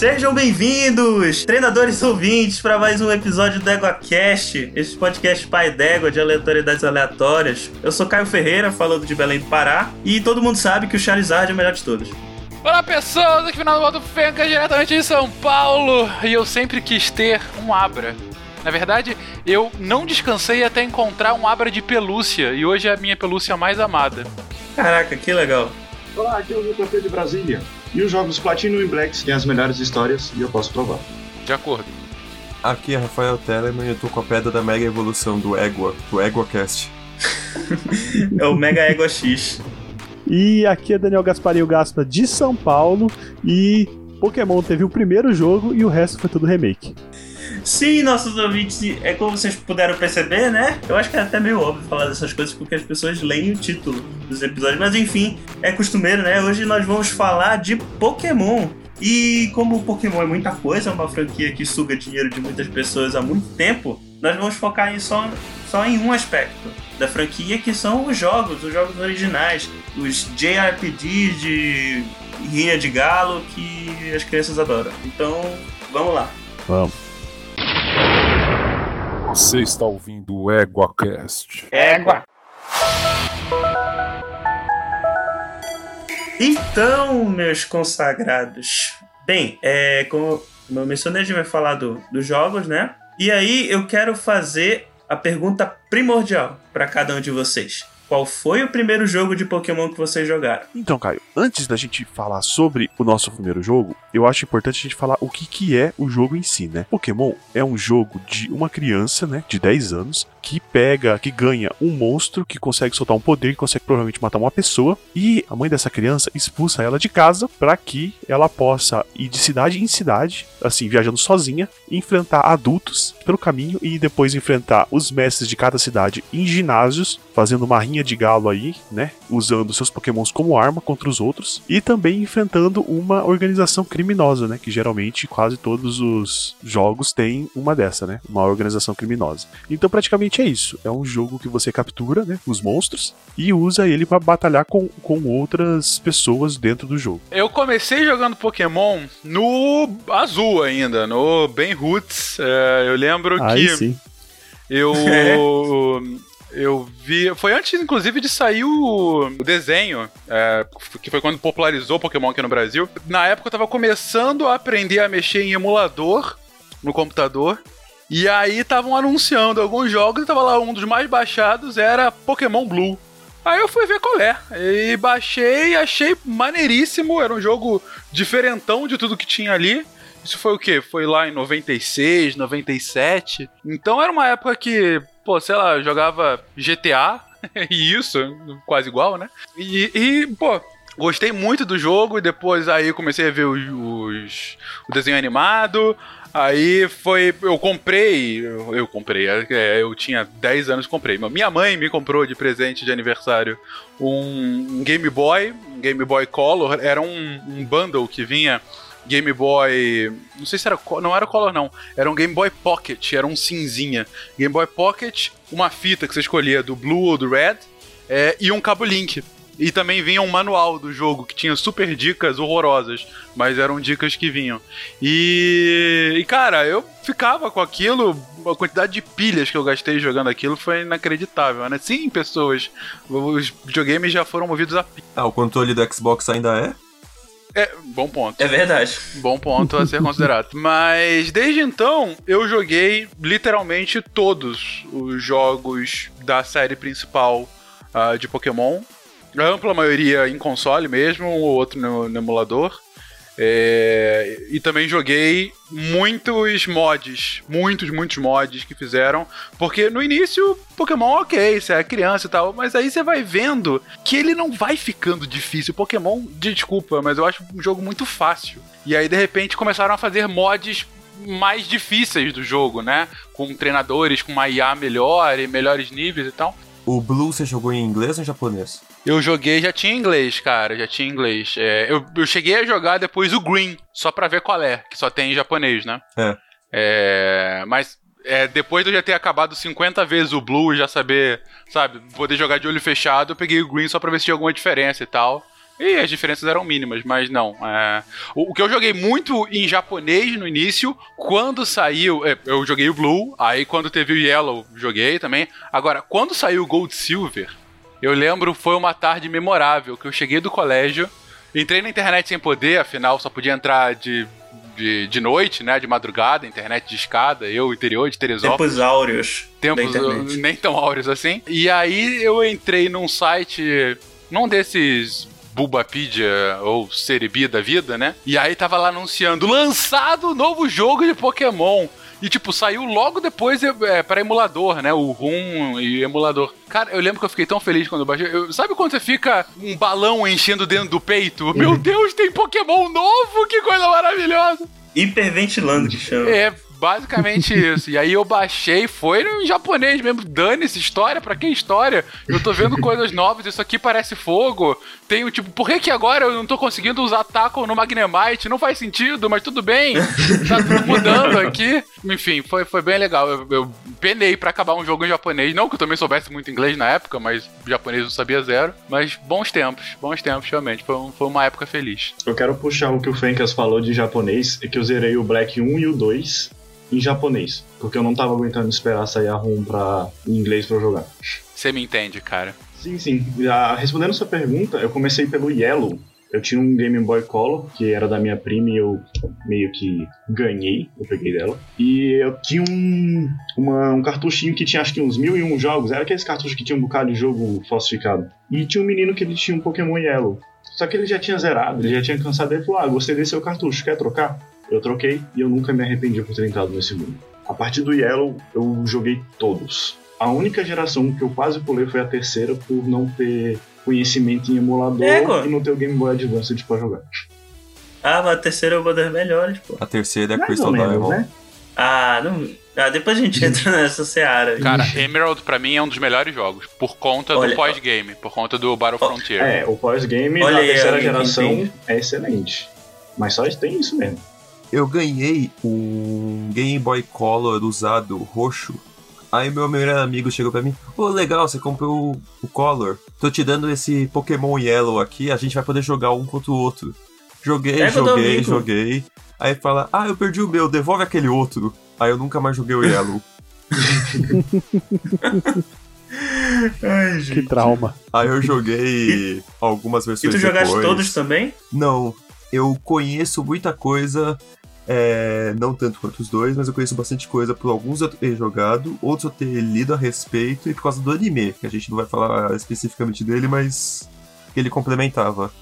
Sejam bem-vindos, treinadores ouvintes, para mais um episódio do EguaCast, esse podcast pai d'égua de aleatoriedades aleatórias. Eu sou Caio Ferreira, falando de Belém do Pará, e todo mundo sabe que o Charizard é o melhor de todos. Olá pessoas, aqui final do Modo Fenca, diretamente de São Paulo, e eu sempre quis ter um Abra. Na verdade, eu não descansei até encontrar um Abra de pelúcia, e hoje é a minha pelúcia mais amada. Caraca, que legal. Olá, aqui é o JP de Brasília. E os jogos Platinum e Blacks têm as melhores histórias e eu posso provar. De acordo. Aqui é Rafael Telemann e eu tô com a pedra da mega evolução do Égua, do EguaCast. é o Mega Égua X. E aqui é Daniel Gasparinho Gaspa de São Paulo e Pokémon teve o primeiro jogo e o resto foi tudo remake. Sim, nossos ouvintes, é como vocês puderam perceber, né? Eu acho que é até meio óbvio falar dessas coisas porque as pessoas leem o título dos episódios, mas enfim, é costumeiro, né? Hoje nós vamos falar de Pokémon. E como o Pokémon é muita coisa, é uma franquia que suga dinheiro de muitas pessoas há muito tempo, nós vamos focar em só, só em um aspecto da franquia, que são os jogos, os jogos originais, os JRPGs de rinha de galo que as crianças adoram. Então, vamos lá. Vamos. Você está ouvindo o EguaCast. Égua. Então, meus consagrados. Bem, é, como eu mencionei, a gente vai falar do, dos jogos, né? E aí eu quero fazer a pergunta primordial para cada um de vocês. Qual foi o primeiro jogo de Pokémon que vocês jogaram? Então, Caio, antes da gente falar sobre o nosso primeiro jogo, eu acho importante a gente falar o que, que é o jogo em si, né? Pokémon é um jogo de uma criança, né, de 10 anos, que pega, que ganha um monstro que consegue soltar um poder, que consegue provavelmente matar uma pessoa, e a mãe dessa criança expulsa ela de casa para que ela possa ir de cidade em cidade, assim, viajando sozinha, enfrentar adultos pelo caminho e depois enfrentar os mestres de cada cidade em ginásios, fazendo uma rinha de galo aí, né, usando seus pokémons como arma contra os outros, e também enfrentando uma organização criminosa, né, que geralmente quase todos os jogos têm uma dessa, né, uma organização criminosa. Então praticamente é isso, é um jogo que você captura, né, os monstros e usa ele para batalhar com, com outras pessoas dentro do jogo. Eu comecei jogando Pokémon no azul ainda, no Ben Roots. É, eu lembro Aí que sim. eu eu vi. Foi antes, inclusive, de sair o, o desenho, é, que foi quando popularizou Pokémon aqui no Brasil. Na época eu tava começando a aprender a mexer em emulador no computador. E aí estavam anunciando alguns jogos e tava lá um dos mais baixados era Pokémon Blue. Aí eu fui ver qual é. E baixei, achei maneiríssimo. Era um jogo diferentão de tudo que tinha ali. Isso foi o quê? Foi lá em 96, 97. Então era uma época que, pô, sei lá, eu jogava GTA. e isso, quase igual, né? E, e, pô, gostei muito do jogo. E depois aí comecei a ver os, os- o desenho animado. Aí foi. Eu comprei. Eu, eu comprei. é, eu tinha 10 anos comprei. Minha mãe me comprou de presente de aniversário um, Game Boy, um Game Boy Color. Era um, um bundle que vinha Game Boy. Não sei se era. Não era Color, não. Era um Game Boy Pocket, era um cinzinha. Game Boy Pocket, uma fita que você escolhia do Blue ou do Red, é, e um cabo Link. E também vinha um manual do jogo que tinha super dicas horrorosas, mas eram dicas que vinham. E, e cara, eu ficava com aquilo, a quantidade de pilhas que eu gastei jogando aquilo foi inacreditável, né? Sim, pessoas, os videogames já foram movidos a pilha. Ah, o controle do Xbox ainda é? É, bom ponto. É verdade. Bom ponto a ser considerado. Mas desde então, eu joguei literalmente todos os jogos da série principal ah, de Pokémon. A ampla maioria em console mesmo, um ou outro no, no emulador. É, e também joguei muitos mods, muitos, muitos mods que fizeram, porque no início Pokémon ok, você é criança e tal, mas aí você vai vendo que ele não vai ficando difícil. Pokémon, desculpa, mas eu acho um jogo muito fácil. E aí de repente começaram a fazer mods mais difíceis do jogo, né? Com treinadores com uma IA melhor e melhores níveis e tal. O Blue você jogou em inglês ou em japonês? Eu joguei, já tinha inglês, cara, já tinha inglês. É, eu, eu cheguei a jogar depois o Green, só pra ver qual é, que só tem em japonês, né? É. É, mas é, depois de eu já ter acabado 50 vezes o Blue e já saber, sabe, poder jogar de olho fechado, eu peguei o Green só pra ver se tinha alguma diferença e tal. E as diferenças eram mínimas, mas não. É... O, o, que eu joguei muito em japonês no início, quando saiu. É, eu joguei o Blue, aí quando teve o Yellow, joguei também. Agora, quando saiu o Gold Silver, eu lembro foi uma tarde memorável que eu cheguei do colégio, entrei na internet sem poder, afinal só podia entrar de de, de noite, né? De madrugada, internet de escada, eu, interior de Teresópolis. Tempos áureos. Tempos nem tão áureos assim. E aí eu entrei num site, num desses Bulbapedia ou Cerebi da vida, né? E aí tava lá anunciando lançado novo jogo de Pokémon. E, tipo, saiu logo depois é, para emulador, né? O RUM e emulador. Cara, eu lembro que eu fiquei tão feliz quando eu baixei. Eu, sabe quando você fica um balão enchendo dentro do peito? Uhum. Meu Deus, tem Pokémon novo! Que coisa maravilhosa! Hiperventilando que chama. É, Basicamente isso. E aí eu baixei, foi em japonês mesmo. Dane-se, história, pra que história? Eu tô vendo coisas novas, isso aqui parece fogo. Tenho, tipo, por que que agora eu não tô conseguindo usar taco no Magnemite? Não faz sentido, mas tudo bem. Tá tudo mudando aqui. Enfim, foi, foi bem legal. Eu, eu penei pra acabar um jogo em japonês. Não que eu também soubesse muito inglês na época, mas japonês eu sabia zero. Mas bons tempos, bons tempos, realmente. Foi, foi uma época feliz. Eu quero puxar o que o Fencas falou de japonês, é que eu zerei o Black 1 e o 2 em japonês, porque eu não tava aguentando esperar sair a ROM pra, em inglês para jogar. Você me entende, cara. Sim, sim. Já respondendo sua pergunta, eu comecei pelo Yellow. Eu tinha um Game Boy Color, que era da minha prima e eu meio que ganhei, eu peguei dela. E eu tinha um, uma, um cartuchinho que tinha acho que uns mil e um jogos. Era aqueles cartuchos que tinha um bocado de jogo falsificado. E tinha um menino que ele tinha um Pokémon Yellow. Só que ele já tinha zerado, ele já tinha cansado. Ele falou: Ah, gostei desse seu cartucho, quer trocar? Eu troquei e eu nunca me arrependi por ter entrado nesse mundo. A partir do Yellow, eu joguei todos. A única geração que eu quase pulei foi a terceira por não ter conhecimento em emulador e não ter o Game Boy Advance pra jogar. Ah, mas a terceira é uma das melhores, pô. A terceira é a Crystal Diamond. Né? Ah, não... Ah, depois a gente entra nessa seara. Cara, Emerald pra mim é um dos melhores jogos. Por conta Olha, do pós-game, por conta do Battle Frontier. É, o pós-game da terceira geração é excelente. Mas só tem isso mesmo eu ganhei um Game Boy Color usado roxo. Aí meu melhor amigo chegou pra mim, ô oh, legal, você comprou o, o Color. Tô te dando esse Pokémon Yellow aqui, a gente vai poder jogar um contra o outro. Joguei, é joguei, joguei. Aí fala, ah, eu perdi o meu, devolve aquele outro. Aí eu nunca mais joguei o Yellow. Ai, que trauma. Aí eu joguei algumas versões. E tu jogaste depois. todos também? Não. Eu conheço muita coisa é, não tanto quanto os dois, mas eu conheço bastante coisa por alguns eu ter jogado, outros eu ter lido a respeito e por causa do anime, que a gente não vai falar especificamente dele, mas ele complementava.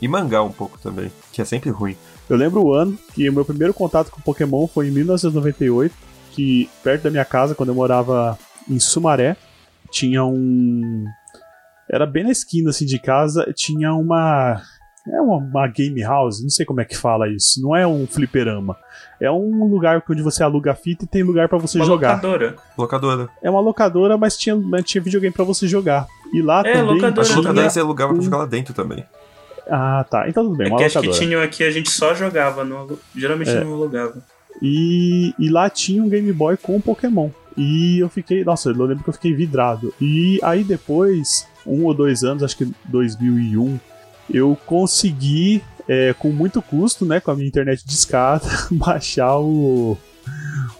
E mangá um pouco também, que é sempre ruim. Eu lembro o ano que o meu primeiro contato com Pokémon foi em 1998, que perto da minha casa, quando eu morava em Sumaré, tinha um. Era bem na esquina assim de casa, tinha uma é uma, uma, game house, não sei como é que fala isso. Não é um fliperama. É um lugar onde você aluga fita e tem lugar para você uma jogar. Locadora. Locadora. É uma locadora, mas tinha, tinha videogame para você jogar. E lá é, também. Locadora. A locadora você alugava pra jogar lá dentro também. Ah, tá. Então tudo bem. É uma que locadora. acho que tinham aqui, a gente só jogava. No, geralmente é. não alugava. E, e lá tinha um Game Boy com Pokémon. E eu fiquei. Nossa, eu lembro que eu fiquei vidrado. E aí depois, um ou dois anos, acho que 2001 eu consegui, é, com muito custo, né, com a minha internet de escada, baixar o,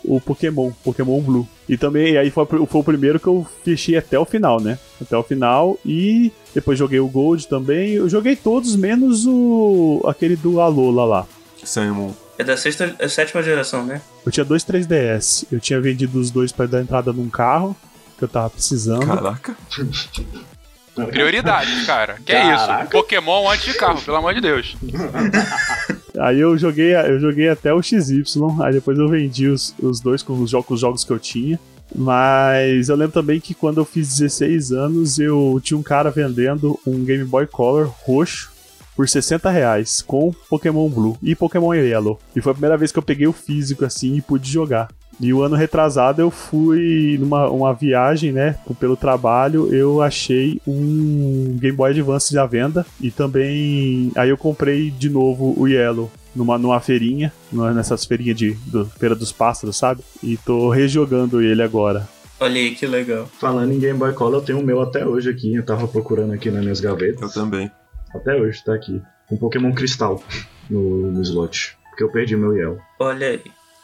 o Pokémon, Pokémon Blue. E também, aí foi, foi o primeiro que eu fechei até o final, né? Até o final. E depois joguei o Gold também. Eu joguei todos, menos o aquele do Alola lá. Simon. É da sexta, é sétima geração, né? Eu tinha dois 3DS. Eu tinha vendido os dois para dar entrada num carro que eu tava precisando. Caraca. Prioridade, cara. Que Caraca. é isso? Pokémon antes de carro, pelo amor de Deus. Aí eu joguei, eu joguei até o XY, aí depois eu vendi os, os dois com os jogos, os jogos que eu tinha. Mas eu lembro também que quando eu fiz 16 anos, eu tinha um cara vendendo um Game Boy Color roxo por 60 reais com Pokémon Blue e Pokémon Yellow. E foi a primeira vez que eu peguei o físico assim e pude jogar. E o ano retrasado eu fui numa uma viagem, né, pelo trabalho, eu achei um Game Boy Advance à venda e também aí eu comprei de novo o Yellow numa, numa feirinha, nessas feirinhas de do, Feira dos Pássaros, sabe? E tô rejogando ele agora. Olha aí, que legal. Falando em Game Boy Color, eu tenho o meu até hoje aqui, eu tava procurando aqui nas minhas gavetas. Eu também. Até hoje tá aqui. Um Pokémon Cristal no, no slot. Porque eu perdi meu Yellow. Olha aí.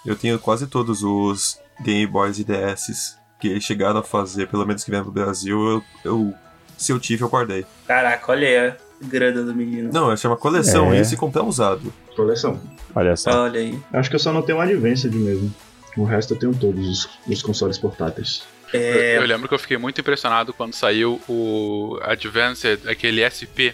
Eu tenho quase todos os Game Boys e DS que eles chegaram a fazer, pelo menos que vieram pro Brasil. Eu, eu- se eu tive, eu guardei. Caraca, olha aí a grana do menino. Não, chama coleção É. isso e comprar usado. Coleção. Olha só. Olha aí. Acho que eu só não tenho o Advanced mesmo. O resto eu tenho todos os, os consoles portáteis. É, Eu lembro que eu fiquei muito impressionado quando saiu o Advanced, aquele SP,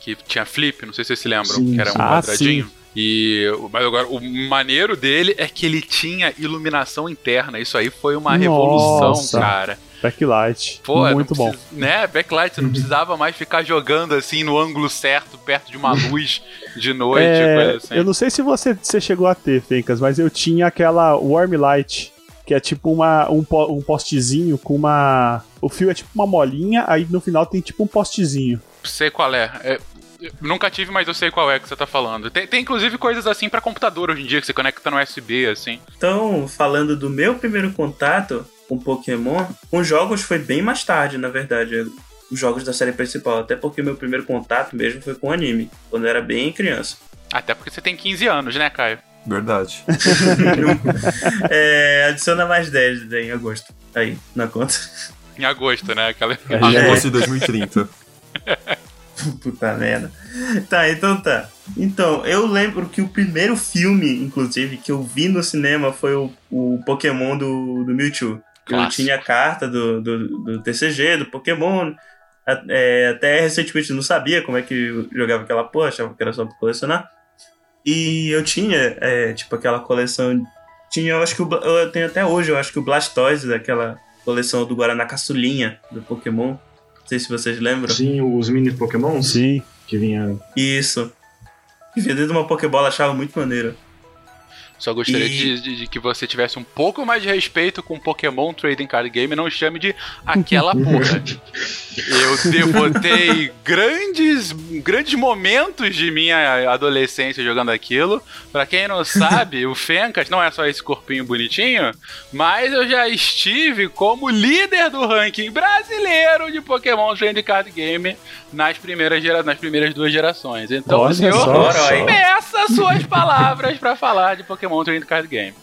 que tinha flip, não sei se vocês se lembram, Sim, que era um sim. Ah, quadradinho. E, mas agora, o maneiro dele é que ele tinha iluminação interna. Isso aí foi uma revolução, Nossa. cara. Backlight. Pô, Muito bom. precisa- Né, backlight, você não precisava mais ficar jogando assim no ângulo certo, perto de uma luz de noite, É, assim. Eu não sei se você, você chegou a ter, Fencas, mas eu tinha aquela Warm Light, que é tipo uma, um, um postezinho com uma. O fio é tipo uma molinha, aí no final tem tipo um postezinho. Sei qual é. É, nunca tive, mas eu sei qual é que você tá falando. Tem, tem inclusive coisas assim pra computador hoje em dia, que você conecta no USB, assim. Então, falando do meu primeiro contato com Pokémon, com jogos foi bem mais tarde, na verdade. Os jogos da série principal. Até porque meu primeiro contato mesmo foi com anime, quando eu era bem criança. Até porque você tem 15 anos, né, Caio? Verdade. É, adiciona mais 10 em agosto. Aí, na conta. Em agosto, né? Aquela... É. Agosto de 2030. Puta merda. Tá, então tá. Então, eu lembro que o primeiro filme, inclusive, que eu vi no cinema foi o, o Pokémon do, do Mewtwo. Eu tinha a carta do, do, do TCG, do Pokémon. É, até recentemente não sabia como é que jogava aquela porra, achava que era só pra colecionar. E eu tinha, é, tipo, aquela coleção. Tinha, eu acho que o, eu tenho até hoje, eu acho que o Blastoise, daquela coleção do Guaraná Caçulinha do Pokémon. Não sei se vocês lembram. Sim, os mini Pokémons Sim. que vinha. Isso. E ver dentro de uma Pokébola achava muito maneiro. Só gostaria E- de, de- de que você tivesse um pouco mais de respeito com Pokémon Trading Card Game e não chame de aquela porra. Eu devotei grandes, grandes momentos de minha adolescência jogando aquilo. Pra quem não sabe, o Fencas não é só esse corpinho bonitinho, mas eu já estive como líder do ranking brasileiro de Pokémon Trading Card Game nas primeiras, gera... nas primeiras duas gerações. Então Olha o senhor só. Peça suas palavras pra falar de Pokémon Trading Card Game.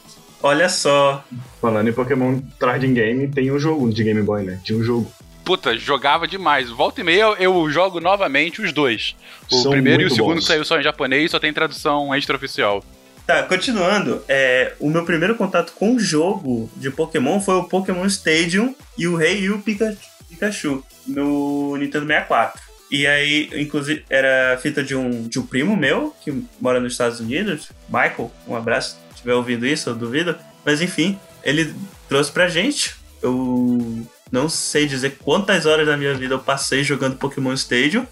Olha só. Falando em Pokémon Trading Game, tem um jogo de Game Boy, né? Tinha um jogo. Puta, jogava demais. Volta e meia eu, jogo novamente os dois. O São primeiro e o segundo bons. que saiu só em japonês só tem tradução extraoficial. Tá, continuando. É, o meu primeiro contato com o jogo de Pokémon foi o Pokémon Stadium e o Rei Yu Pika- Pikachu no Nintendo 64. E aí, inclusive, era fita de um, de um primo meu que mora nos Estados Unidos, Michael. Um abraço. Se estiver ouvindo isso, eu duvido. Mas enfim, ele trouxe pra gente. Eu não sei dizer quantas horas da minha vida eu passei jogando Pokémon Stadium.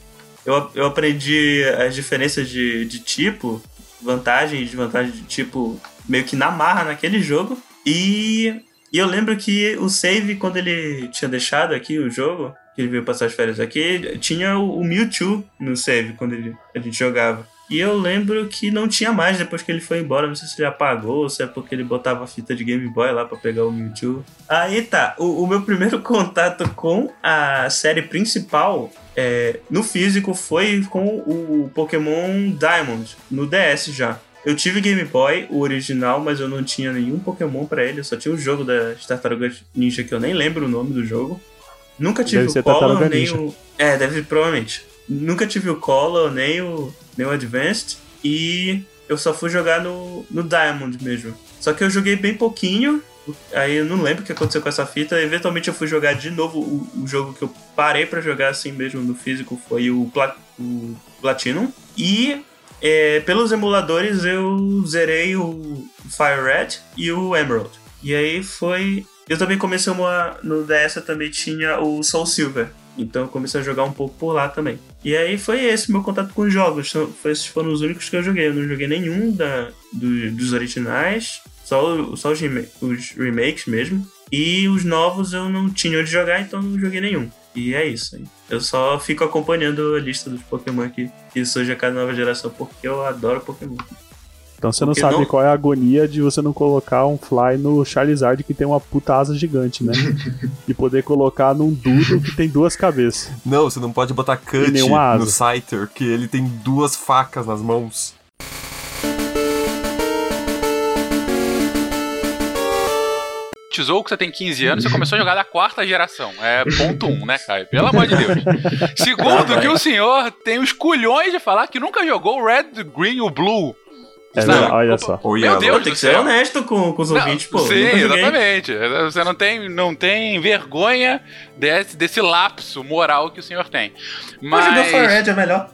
Eu, eu aprendi as diferenças de, de tipo, vantagem e desvantagem de tipo, meio que na marra naquele jogo. E, e eu lembro que o save, quando ele tinha deixado aqui o jogo, que ele veio passar as férias aqui, tinha o, Mewtwo no save quando ele, a gente jogava. E eu lembro que não tinha mais depois que ele foi embora. Não sei se ele apagou ou se é porque ele botava a fita de Game Boy lá pra pegar o Mewtwo. Aí tá, o, o meu primeiro contato com a série principal é, no físico foi com o Pokémon Diamond, no DS já. Eu tive Game Boy, o original, mas eu não tinha nenhum Pokémon pra ele. Eu só tinha o jogo das Tartarugas Ninja, que eu nem lembro o nome do jogo. Nunca tive Deve o Color, nem o. É, deve provavelmente. Nunca tive o Color, nem o, nem o Advanced. E eu só fui jogar no, no Diamond mesmo. Só que eu joguei bem pouquinho. Aí eu não lembro o que aconteceu com essa fita. Eventualmente eu fui jogar de novo o, o jogo que eu parei pra jogar assim mesmo no físico foi o, Pla, o Platinum. E é, pelos emuladores eu zerei o Fire Red e o Emerald. E aí foi. Eu também comecei uma. No DS também tinha o Soul Silver. Então eu comecei a jogar um pouco por lá também. E aí foi esse meu contato com os jogos. Foi- Esses foram os únicos que eu joguei. Eu não joguei nenhum da, do- dos originais. Só, só os, os remakes mesmo. E os novos eu não tinha onde jogar, então não joguei nenhum. E é isso. aí. Eu só fico acompanhando a lista dos Pokémon que, que surge a cada nova geração, porque eu adoro Pokémon. Então você não Porque sabe não- qual é a agonia de você não colocar um Fly no Charizard que tem uma puta asa gigante, né? e poder colocar num Dudo que tem duas cabeças. Não, você não pode botar cut no. Scyther, que ele tem duas facas nas mãos. Batizou que você tem 15 anos, você começou a jogar da quarta geração. É ponto um, né, Caio? Pelo amor de Deus. Segundo, que o senhor tem os culhões de falar que nunca jogou o Red, o Green e o Blue. É, verdade, olha só. Meu. Deus Tem do que ser céu. honesto com, com os Não, ouvintes, pô. sim, exatamente. Você não tem, não tem vergonha desse, desse lapso moral que o senhor tem. Mas jogar Mas. Fire Red é melhor.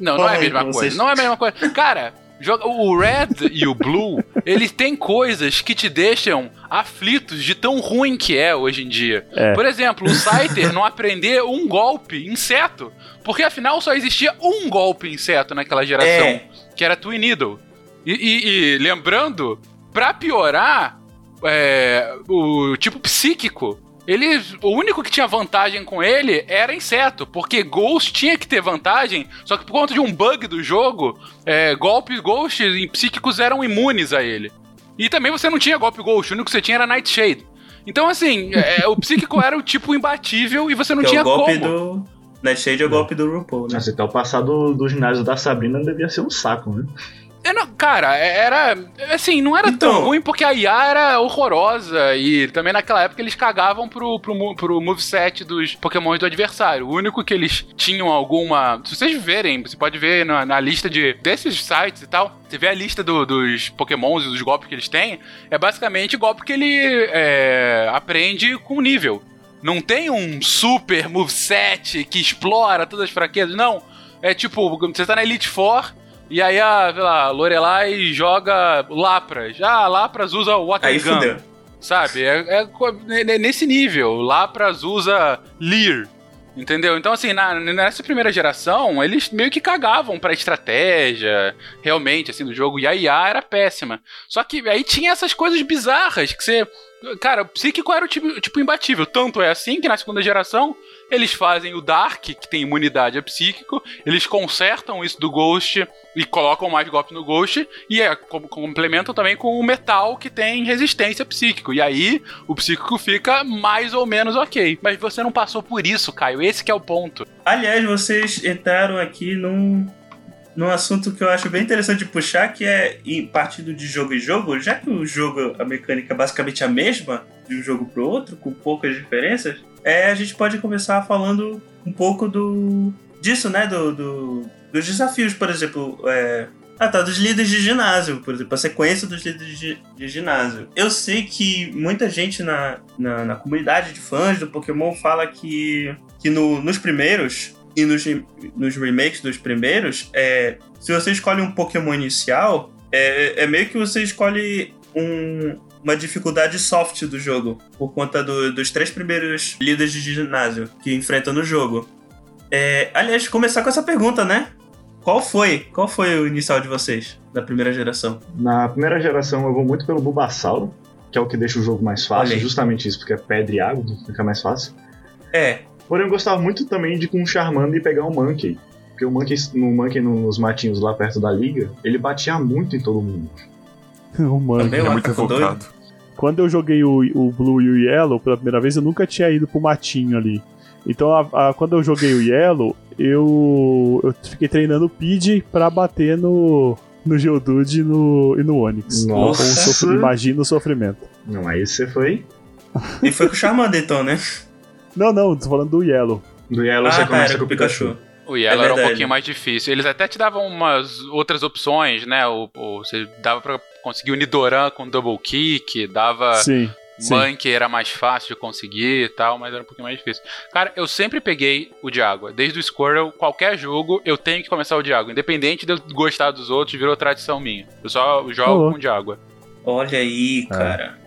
Não, não é a mesma coisa. vocês. Não é a mesma coisa. Cara, joga- o Red e o Blue, eles têm coisas que te deixam aflitos de tão ruim que é hoje em dia. É. Por exemplo, o Scyther não aprender um golpe inseto, porque afinal só existia um golpe inseto naquela geração, É. que era Twin Needle. E, e- e lembrando, pra piorar, é, o tipo psíquico, ele, o único que tinha vantagem com ele era inseto, porque Ghost tinha que ter vantagem, só que por conta de um bug do jogo, é, golpes Ghost em psíquicos eram imunes a ele. E também você não tinha golpe Ghost, o único que você tinha era Nightshade. Então, assim, é, o psíquico era o tipo imbatível e você não Que é tinha o golpe como. do. Nightshade é o golpe do RuPaul, né? Assim, até o passado do ginásio da Sabrina devia ser um saco, né? É, não, cara, é- era. Assim, não era tão Então- ruim porque a IA era horrorosa e também naquela época eles cagavam pro, pro, pro moveset dos Pokémon do adversário. O único que eles tinham alguma. Se vocês verem, você pode ver na, na lista de desses sites e tal. Você vê a lista do- dos Pokémons e dos golpes que eles têm. É basicamente golpe que ele é, aprende com nível. Não tem um super moveset que explora todas as fraquezas, não. É tipo, você tá na Elite Four, e aí a, sei lá, Lorelai joga Lapras. Ah, Lapras usa o Water Aí Gun, fudeu. sabe? É, é ne- nesse nível. Lapras usa Leer. Entendeu? Então, assim, na- nessa primeira geração, eles meio que cagavam pra estratégia, realmente, assim, do jogo. E a IA era péssima. Só que aí tinha essas coisas bizarras que você. Cara, o psíquico era o tipo, tipo imbatível. Tanto é assim que na segunda geração eles fazem o Dark, que tem imunidade a psíquico, eles consertam isso do Ghost e colocam mais golpes no Ghost, e é, com- complementam também com o Metal, que tem resistência psíquico. E aí o psíquico fica mais ou menos ok. Mas você não passou por isso, Caio. Esse é o ponto. Aliás, vocês entraram aqui num, num assunto que eu acho bem interessante puxar, que é em partido de jogo em jogo, já que o jogo, a mecânica é basicamente a mesma de um jogo pro outro, com poucas diferenças, é, a gente pode começar falando um pouco do disso, né? Do, do- dos desafios, por exemplo. É, ah, tá, dos líderes de ginásio, por exemplo, a sequência dos líderes de, de ginásio. Eu sei que muita gente na, na, na comunidade de fãs do Pokémon fala que, que no- nos primeiros e nos, nos remakes dos primeiros, é, se você escolhe um Pokémon inicial, é, é meio que você escolhe um- uma dificuldade soft do jogo, por conta do- dos três primeiros líderes de ginásio que enfrentam no jogo. É, aliás, começar com essa pergunta, né? Qual foi? Qual foi o inicial de vocês, da primeira geração? Na primeira geração eu vou muito pelo Bulbasauro, que é o que deixa o jogo mais fácil, justamente isso, porque é pedra e água, fica mais fácil. É, Porém, eu gostava muito também de ir com um Charmander e pegar um Monkey. Porque o Monkey, no Monkey nos matinhos lá perto da liga, ele batia muito em todo mundo. O Monkey. o é muito doido. evocado. Quando eu joguei o, o Blue e o Yellow pela primeira vez, eu nunca tinha ido pro matinho ali. Então, a- a- quando eu joguei o Yellow, eu, eu fiquei treinando o Pidgey pra bater no, no Geodude e no, e no Onix. Nossa. Com o sofr- Imagina o sofrimento. Não, aí você foi. e foi com o Charmander então, né? Não, não, tô falando do Yellow. Do Yellow ah, você tá, começa era com o Pikachu. O Yellow É era um pouquinho mais difícil. Eles até te davam umas outras opções, né? O, o- você dava pra conseguir o Nidoran com double kick, dava Sim. sim. Monkey era mais fácil de conseguir e tal, mas era um pouquinho mais difícil. Cara, eu sempre peguei o de água. Desde o Squirrel, qualquer jogo, eu tenho que começar o de água. Independente de eu gostar dos outros, virou tradição minha. Eu só jogo com o de água. Olha aí, cara.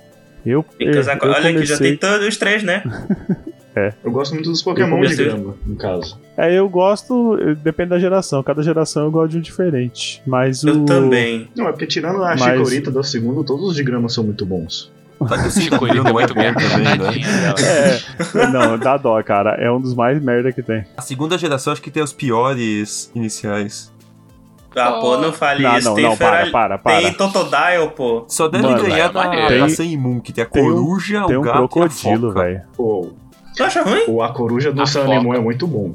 Eu, que eu, eu Olha aqui, já comecei- tem todos os três, né? Eu gosto muito dos Pokémon de grama, no caso. É, eu gosto, eh, depende da geração. Cada geração eu gosto de um diferente. Mas o. Eu também. Não, é porque tirando a Mas- Chikorita do segundo, todos os de grama são muito bons. Só que o Chico, ele Cyndaquil é não é muito merda. também, né? É, não, dá dó, cara. É um dos mais merda que tem. A segunda geração acho que tem os piores iniciais. Ah, pô, não fale Não, isso. não, tem não, para, para, para. Tem Totodile, pô. Só deve Mano, ganhar é da, da Tem- Senmun, que tem a tem um- coruja, Tem o um gato crocodilo, e a foca. velho. Pô, Tu acha ruim? o A Coruja do. Lemon é muito bom.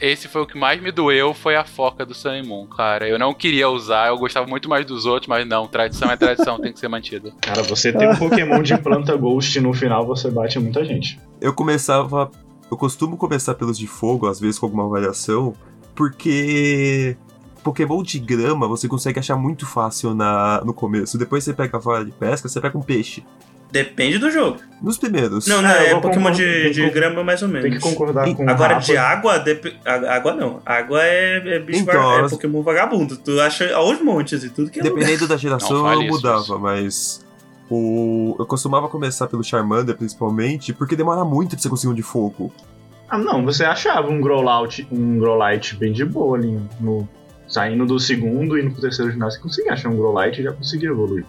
Esse foi o que mais me doeu, foi a foca do Moon, cara. Eu não queria usar, eu gostava muito mais dos outros, mas não, tradição é tradição, tem que ser mantida. Cara, você tem um Pokémon de planta Ghost no final, você bate muita gente. Eu começava. Eu costumo começar pelos de fogo, às vezes com alguma variação, porque. Pokémon de grama você consegue achar muito fácil na, no começo. Depois você pega a vara de pesca, você pega um peixe. Depende do jogo. Nos primeiros. Não, não, É, é Pokémon de, de grama mais ou menos. Tem que concordar com o Agora, Rafa. de água, a- água não. Água é, é bicho Então, vaga- é Pokémon vagabundo. Tu acha aos montes e tudo que é lugar. Dependendo da geração, Não eu isso, mudava, isso. mas. O... Eu costumava começar pelo Charmander, principalmente, porque demora muito pra você conseguir um de fogo. Ah, não, você achava um Growlite, um Growlite bem de boa ali no. Saindo do segundo e indo pro terceiro ginásio, você conseguia achar um Growlite e já conseguia evoluir.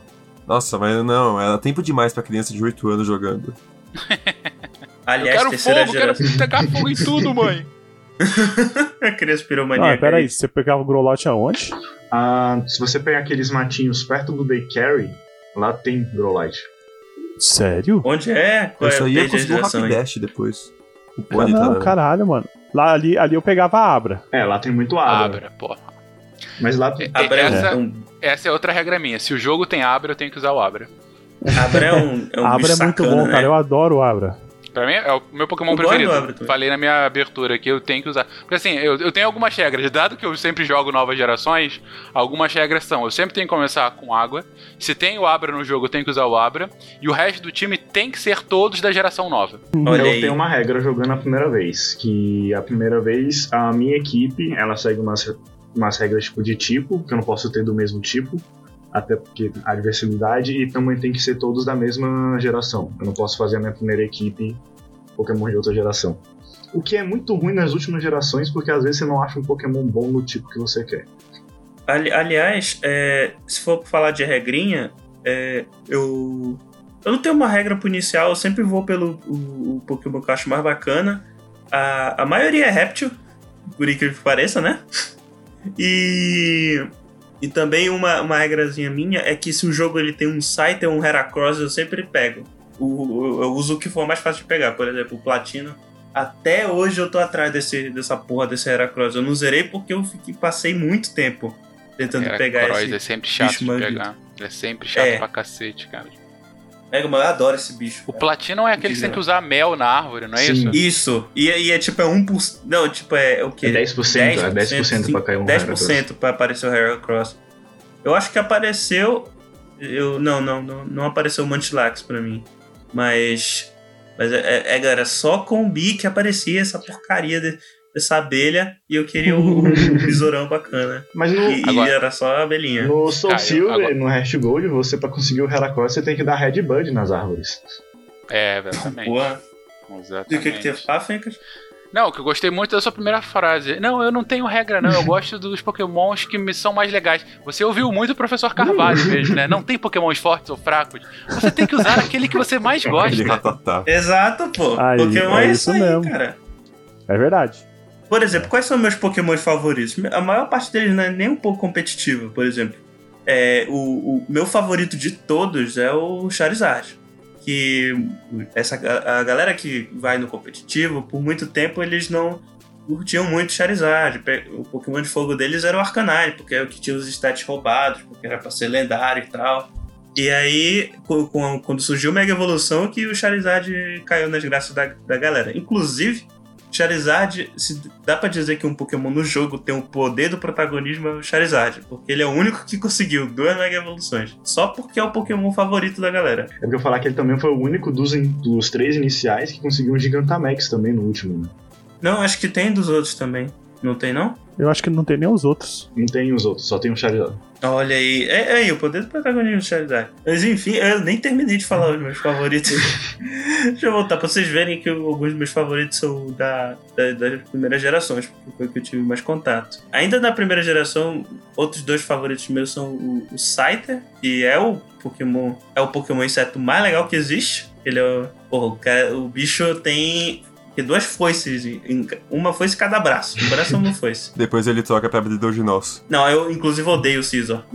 Nossa, mas não, era tempo demais pra criança de 8 anos jogando. Aliás, eu quero terceira fogo, quero geração. tacar fogo em tudo, mãe. A criança piromaníaca. Ah, peraí, aí. você pegava o Growlite aonde? Ah, se você pegar aqueles matinhos perto do Daycare, lá tem Growlite. Sério? Onde é? Qual eu é só ia conseguir geração aí? Rapidash depois. O Ah, Pony tá. não, caralho, mano. Lá ali, ali eu pegava a Abra. É, lá tem muito Abra. Abra, porra. Mas lá tem. Abra é um- Essa- é um, Essa é outra regra minha. Se o jogo tem Abra, eu tenho que usar o Abra. Abra é um, é um Abra é muito sacana, bom, né? cara. Eu adoro o Abra. Pra mim, é o meu Pokémon Eu preferido. do Abra. Falei na minha abertura que eu tenho que usar. Porque assim, eu, eu tenho algumas regras. Dado que eu sempre jogo novas gerações, algumas regras são: eu sempre tenho que começar com água. Se tem o Abra no jogo, eu tenho que usar o Abra. E o resto do time tem que ser todos da geração nova. Olha eu aí. tenho uma regra jogando a primeira vez, que a primeira vez a minha equipe, ela segue umas, umas regras tipo de tipo, que eu não posso ter do mesmo tipo, até porque a diversidade, e também tem que ser todos da mesma geração. Eu não posso fazer a minha primeira equipe Pokémon de outra geração. O que é muito ruim nas últimas gerações, porque às vezes você não acha um Pokémon bom no tipo que você quer. Ali- aliás, é, se for falar de regrinha, é, eu. Eu não tenho uma regra pro inicial, eu sempre vou pelo o, o Pokémon que eu acho mais bacana. A, a maioria é réptil, por incrível que pareça, né? E. E também uma, uma regrazinha minha é que se o jogo ele tem um site ou um Heracross, eu sempre pego. O, o- eu uso o que for mais fácil de pegar. Por exemplo, o Platino. Até hoje eu tô atrás desse, dessa porra desse Heracross. Eu não zerei porque eu fiquei, passei muito tempo tentando É, pegar esse. é sempre chato de pegar. É sempre chato É. pra cacete, cara. Mega Man, eu adoro esse bicho. O Platinum é aquele que você tem que usar mel na árvore, não é Sim. isso? Isso. E, e é tipo, é 1%. Não, tipo, é o quê? É 10%, é 10% pra cair um 10% pra aparecer o Heracross. Eu acho que apareceu. Eu, não, não, não, não apareceu o Mantilax pra mim. Mas. Mas é, é, é, galera, só com o Bi que aparecia essa porcaria de- dessa abelha e eu queria um, um besourão bacana. Mas no, E, e Agora- era só a abelhinha. no Soul Ah, Silver, agora- no Hash Gold, você pra conseguir o Heracross, você tem que dar Red Bud nas árvores. É, exatamente. Porra. exatamente. E o que que teve lá, Fencas? Não, que eu gostei muito da sua primeira frase. Não, eu não tenho regra, não. Eu gosto dos pokémons que me são mais legais. Você ouviu muito o professor Carvalho mesmo, né? Não tem pokémons fortes ou fracos. Você tem que usar aquele que você mais gosta. Exato, pô. Aí, Pokémon é é isso isso aí, mesmo. cara. É verdade. Por exemplo, quais são meus Pokémons favoritos? A maior parte deles não é nem um pouco competitiva, por exemplo. É, o, o meu favorito de todos é o Charizard. Que essa, a, galera que vai no competitivo, por muito tempo eles não curtiam muito Charizard. O Pokémon de fogo deles era o Arcanine, porque é o que tinha os stats roubados, porque era pra ser lendário e tal. E aí, quando surgiu o Mega Evolução, que o Charizard caiu nas graças da, da galera. Inclusive, Charizard, se dá pra dizer que um Pokémon no jogo tem o poder do protagonismo é o Charizard, porque ele é o único que conseguiu duas Mega Evoluções, só porque é o Pokémon favorito da galera. É porque eu falar que ele também foi o único dos, dos três iniciais que conseguiu um Gigantamax também no último. Né? Não, acho que tem dos outros também. Não tem, não? Eu acho que não tem nem os outros. Não tem os outros, só tem o Charizard. Olha aí. É, é aí, o poder do protagonismo do Charizard. Mas enfim, eu nem terminei de falar os meus favoritos. Deixa eu voltar pra vocês verem que alguns dos meus favoritos são da, da- das primeiras gerações, porque foi o que eu tive mais contato. Ainda da primeira geração, outros dois favoritos meus são o, o Scyther, que é o Pokémon. É o Pokémon inseto mais legal que existe. Ele é o. Porra, o, cara- o bicho tem Porque duas foices, em- uma foice em cada braço. O braço é uma foice. Depois ele troca pra habilidade de nosso. Não, eu inclusive odeio o Caesar.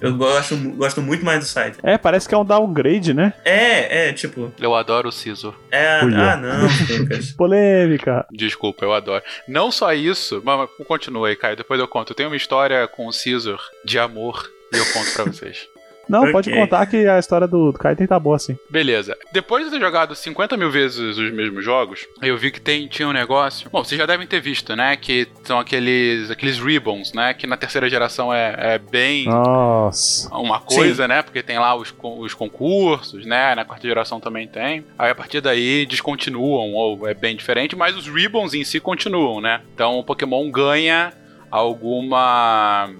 Eu gosto, gosto muito mais do site. É, parece que é um downgrade, né? É, é, tipo. Eu adoro o Scizor. É, Olha. ah, não, Fencas. Polêmica. Desculpa, eu adoro. Não só isso, mas mas continua aí, Caio, depois eu conto. Eu tenho uma história com o Scizor de amor e eu conto pra vocês. Não, Ok. pode contar que a história do, do Kaiten tá boa assim. Beleza. Depois de ter jogado 50 mil vezes os mesmos jogos, eu vi que tem, tinha um negócio. Bom, vocês já devem ter visto, né? Que são aqueles, aqueles ribbons, né? Que na terceira geração é, é bem Nossa. uma coisa, né? Porque tem lá os, os concursos, né? Na quarta geração também tem. Aí a partir daí descontinuam, ou é bem diferente, mas os ribbons em si continuam, né? Então o Pokémon ganha alguma.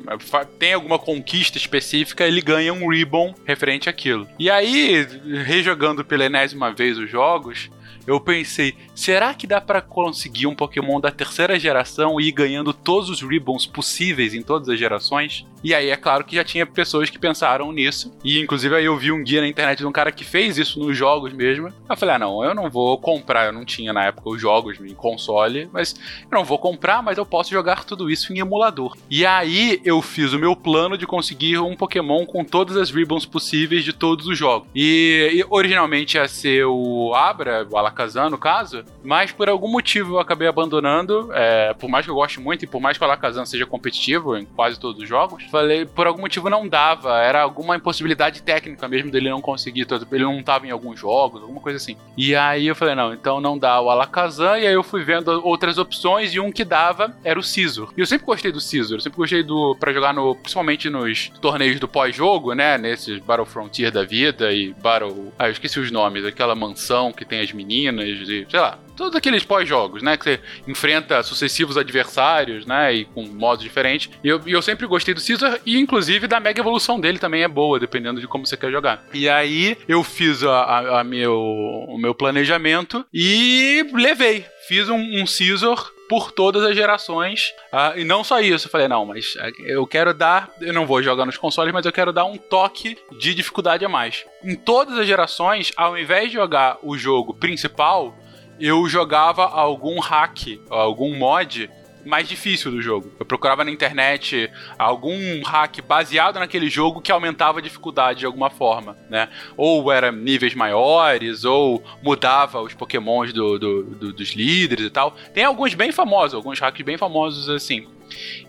tem alguma conquista específica, ele ganha um ribbon referente àquilo. E aí, rejogando pela enésima vez os jogos. Eu pensei, será que dá pra conseguir um Pokémon da terceira geração e ir ganhando todos os ribbons possíveis em todas as gerações? E aí é claro que já tinha pessoas que pensaram nisso. E inclusive aí eu vi um guia na internet de um cara que fez isso nos jogos mesmo. Eu falei, ah não, eu não vou comprar, eu não tinha na época os jogos em console, mas eu não vou comprar, mas eu posso jogar tudo isso em emulador. E aí eu fiz o meu plano de conseguir um Pokémon com todas as ribbons possíveis de todos os jogos. E, e originalmente ia ser o Abra, o Alakazam no caso, mas por algum motivo eu acabei abandonando. é, por mais que eu goste muito e por mais que o Alakazam seja competitivo em quase todos os jogos, falei, por algum motivo não dava. Era alguma impossibilidade técnica mesmo dele não conseguir. Ele não tava em alguns jogos, alguma coisa assim. E aí eu falei, não, então não dá o Alakazam. E aí eu fui vendo outras opções e um que dava era o Scizor. E eu sempre gostei do Scizor, eu sempre gostei do pra jogar no, principalmente nos torneios do pós-jogo, né, nesses Battle Frontier da vida e Battle, ah, eu esqueci os nomes, aquela mansão que tem as meninas e sei lá, todos aqueles pós-jogos, né, que você enfrenta sucessivos adversários, né, e com modos diferentes. E eu, eu sempre gostei do Caesar e inclusive da mega evolução dele também é boa, dependendo de como você quer jogar. E aí eu fiz a, a- a meu, o meu planejamento e levei. Fiz um, um Caesar por todas as gerações. ah, e não só isso, eu falei, não, mas ah, eu quero dar. Eu não vou jogar nos consoles, mas eu quero dar um toque de dificuldade a mais. Em todas as gerações, ao invés de jogar o jogo principal, eu jogava algum hack, algum mod mais difícil do jogo. Eu procurava na internet algum hack baseado naquele jogo que aumentava a dificuldade de alguma forma, né? Ou era níveis maiores, ou mudava os pokémons do, do- do- dos líderes e tal. Tem alguns bem famosos, alguns hacks bem famosos assim.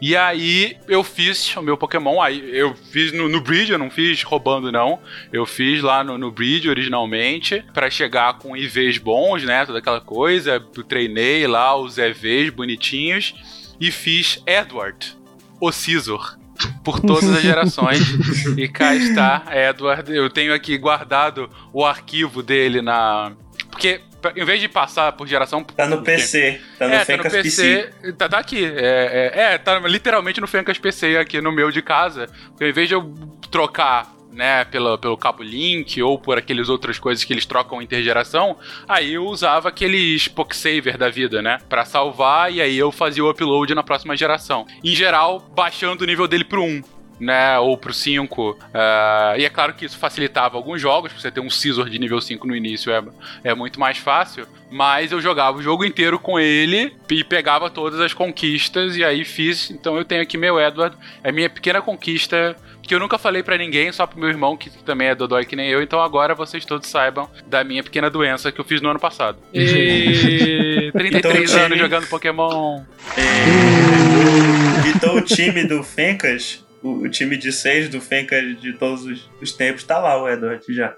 E aí eu fiz o meu Pokémon, aí eu fiz no, no Bridge, eu não fiz roubando não. Eu fiz lá no, no Bridge originalmente, pra chegar com IVs bons, né, toda aquela coisa. Eu treinei lá os EVs bonitinhos e fiz Edward, o Scizor. Por todas as gerações. e cá está, Edward. Eu tenho aqui guardado o arquivo dele na. Porque, em vez de passar por geração. Tá no PC. Tá no é, tá no Fencas PC. Tá, tá aqui. É, é, é, tá literalmente no Fencas PC aqui no meu de casa. Porque em vez de eu trocar, né, pelo, pelo cabo link ou por aqueles outras coisas que eles trocam intergeração, aí eu usava aqueles Pocksaver da vida, né, Pra salvar e aí eu fazia o upload na próxima geração. Em geral, baixando o nível dele pro 1 né, ou pro 5. ah, e é claro que isso facilitava alguns jogos, você ter um Scizor de nível 5 no início é, é muito mais fácil, mas eu jogava o jogo inteiro com ele e pegava todas as conquistas e aí fiz. Então eu tenho aqui meu Edward, é minha pequena conquista que eu nunca falei pra ninguém, só pro meu irmão que também é dodói que nem eu, então agora vocês todos saibam da minha pequena doença que eu fiz no ano passado. E 33 Então, time- anos jogando Pokémon. É, Então o time do Fencas, o, o time de seis do Fencas de todos os, os tempos, tá lá o Edward já.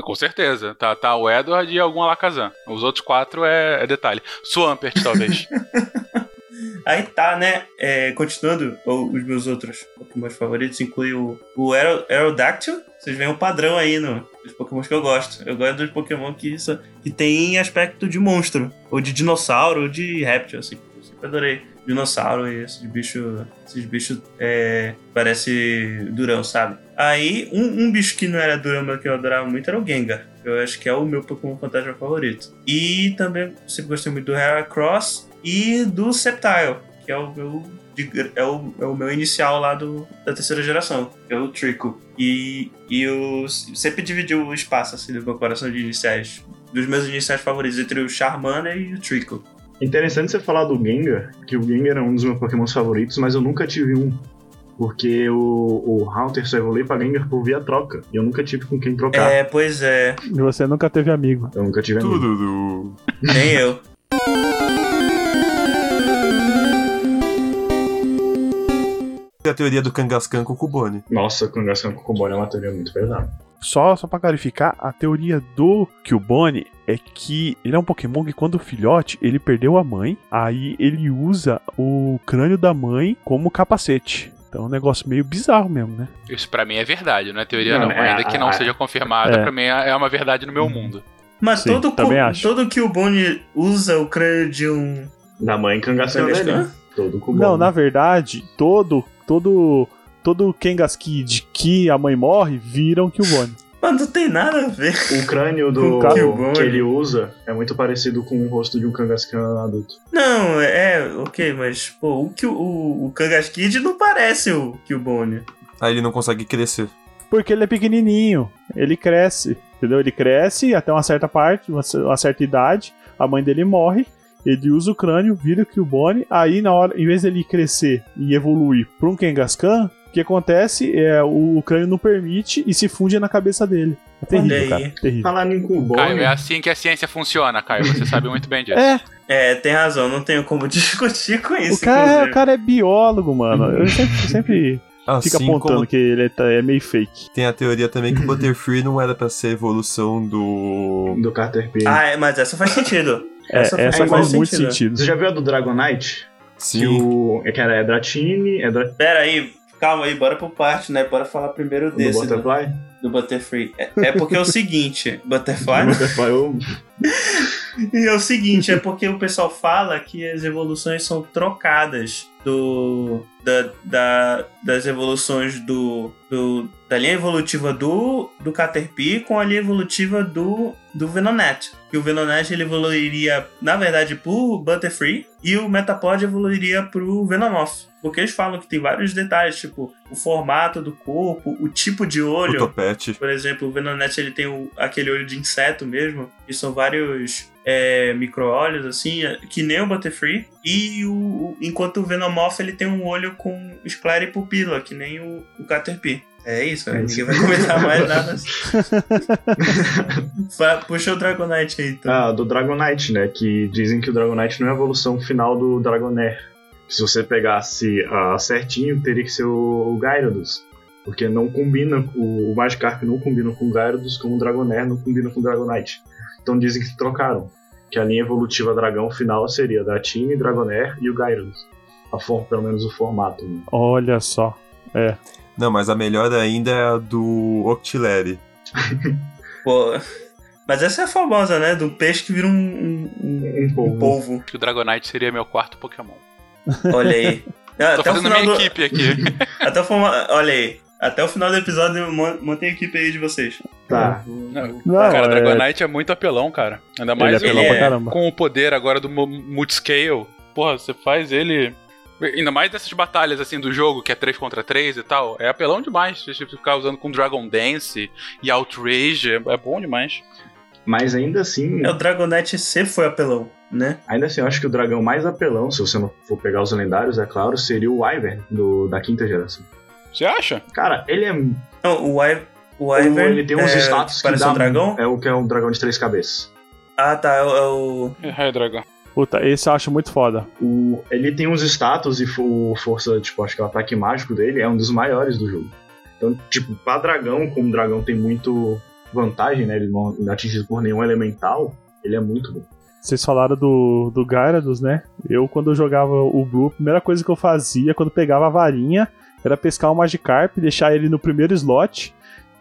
Com certeza. Tá, tá o Edward e algum Alakazam. Os outros quatro é, é detalhe. Swampert, talvez. Aí tá, né? É, continuando, os meus outros Pokémon favoritos inclui o, o Aero- Aerodactyl. Vocês veem o padrão aí no, nos Pokémon que eu gosto. Eu gosto dos Pokémon que, que tem aspecto de monstro, ou de dinossauro, ou de réptil, assim. Eu sempre adorei dinossauro e esses bichos. Esses bichos é, parece durão, sabe? Aí, um, um bicho que não era durão, mas que eu adorava muito era o Gengar. Eu acho que é o meu Pokémon fantasma favorito. E também sempre gostei muito do Heracross e do Sceptile, que é o meu. de- É o, é o meu inicial lá do, da terceira geração, é o Trico. E, e eu sempre dividi o espaço assim, do meu coração de iniciais, dos meus iniciais favoritos, entre o Charmander e o Trico. Interessante você falar do Gengar, que o Gengar é um dos meus pokémons favoritos, mas eu nunca tive um. Porque o, o Haunter só evoluiu pra Gengar por via troca. E eu nunca tive com quem trocar. É, pois é. E você nunca teve amigo. Eu nunca tive amigo. Tudo. Nem eu. E a teoria do Kangaskhan com o Kubone. Nossa, Kangaskhan Kokobone é uma teoria muito pesada. Só, só pra clarificar, a teoria do Cubone é que ele é um Pokémon que quando filhote, ele perdeu a mãe, aí ele usa o crânio da mãe como capacete. Então é um negócio meio bizarro mesmo, né? Isso pra mim é verdade, não é teoria Não, não. é, Ainda que não a- seja confirmada, é. pra mim é é uma verdade no meu mundo. Mas Sim, todo, também cu- acho. todo Killbone usa o crânio de um. Da mãe Kangaskhan Kangaskhan? dele. Todo Kokobone. Não, na verdade, todo, todo, todo Kangaskid que a mãe morre, viram Killbone. Mas não tem nada a ver. O crânio do Killbone. que ele usa é muito parecido com o rosto de um Kangaskhan adulto. Não, é, ok, mas, pô, o, o, o Kangaskid não parece o Killbone. Aí ele não consegue crescer. Porque ele é pequenininho, ele cresce, entendeu? Ele cresce até uma certa parte, uma, ce- uma certa idade, a mãe dele morre, ele usa o crânio, vira o Killbone, aí na hora, em vez dele crescer e evoluir para um Kangaskhan, o que acontece é o, o crânio não permite e se funde na cabeça dele. É terrível, Olha aí. cara, terrível. Falando em Kubone, Caio, é assim que a ciência funciona, Caio. Você sabe muito bem disso. É, É, tem razão, não tenho como discutir com isso. o cara, inclusive. o cara é biólogo, mano. Eu sempre, sempre fica Assim apontando como que ele é, tá- é meio fake. tem a teoria também que o Butterfree não era pra ser evolução do. do Caterpie. Ah, é, mas essa faz sentido. É, essa, faz faz sentido. muito sentido. Você já viu a do Dragonite? Que Sim. o. É que era Dratini, é Dra- Pera aí, calma aí, bora por parte, né? Bora falar primeiro do desse, do, Butterfly? do Butterfree. É, é porque é o seguinte, Butterfly... Do Butterfly, eu- E é o seguinte, é porque o pessoal fala que as evoluções são trocadas do da, da- das evoluções do, do da linha evolutiva do do Caterpie com a linha evolutiva do do Venonat. Que o Venonat ele evoluiria, na verdade, pro Butterfree e o Metapod evoluiria pro Venomoth. Porque eles falam que tem vários detalhes, tipo o formato do corpo, o tipo de O olho. topete. Por exemplo, o Venonat ele tem o- aquele olho de inseto mesmo, e são vários é, micro-olhos, assim, é, que nem o Butterfree. E o, o- enquanto o Venomoth ele tem um olho com esclera e pupila, que nem o, o Caterpie. É isso? É ninguém vai comentar mais nada. Puxa o Dragonite aí, então. Ah, do Dragonite, né? Que dizem que o Dragonite não é a evolução final do Dragonair. Se você pegasse ah, certinho, teria que ser o, Gyarados. Porque não combina, o, o Magikarp não combina com o Gyarados, como o Dragonair não combina com o Dragonite. Então dizem que trocaram. Que a linha evolutiva dragão final seria da Tine, Dragonair e o Gyarados. A forma, pelo menos o formato. né? Olha só. Não, mas a melhor ainda é a do Octillery. Pô. Mas essa é a famosa, né? Do peixe que vira um, um- um- Um polvo. um polvo. Acho que o Dragonite seria meu quarto Pokémon. Olha aí. Ah, Tô Até o fazendo final minha do... equipe aqui. Até o forma... Olha aí. Até o final do episódio, mon- mantém a equipe aí de vocês. Tá. Não, Não, cara, é- Dragonite é muito apelão, cara. Ainda Ele é mais apelão ele pra é- caramba. com o poder agora do Mu- Multiscale. Porra, você faz ele. Ainda mais dessas batalhas assim do jogo, que é 3 contra 3 e tal. É apelão demais. Se você ficar usando com Dragon Dance e Outrage, é, é bom demais. Mas ainda assim, É, o Dragonite sempre foi apelão, né? ainda assim, eu acho que o dragão mais apelão, se você não for pegar os lendários, é claro, seria o Wyvern do, da quinta geração. Você acha? Cara, ele é Não, o, I... o Ou Ivern ele tem uns é, status que parece dá um dragão? É o que é um dragão de três cabeças. Ah, tá. É o... É o... É, dragão. Puta, esse eu acho muito foda. O, ele tem uns status e fo- força, tipo, acho que o ataque mágico dele é um dos maiores do jogo. Então, tipo, pra dragão, como o dragão tem muito vantagem, né? Ele não é atingido por nenhum elemental, ele é muito bom. Vocês falaram do, do Gyarados, né? Eu, quando eu jogava o Blue, a primeira coisa que eu fazia quando pegava a varinha era pescar o Magikarp, deixar ele no primeiro slot,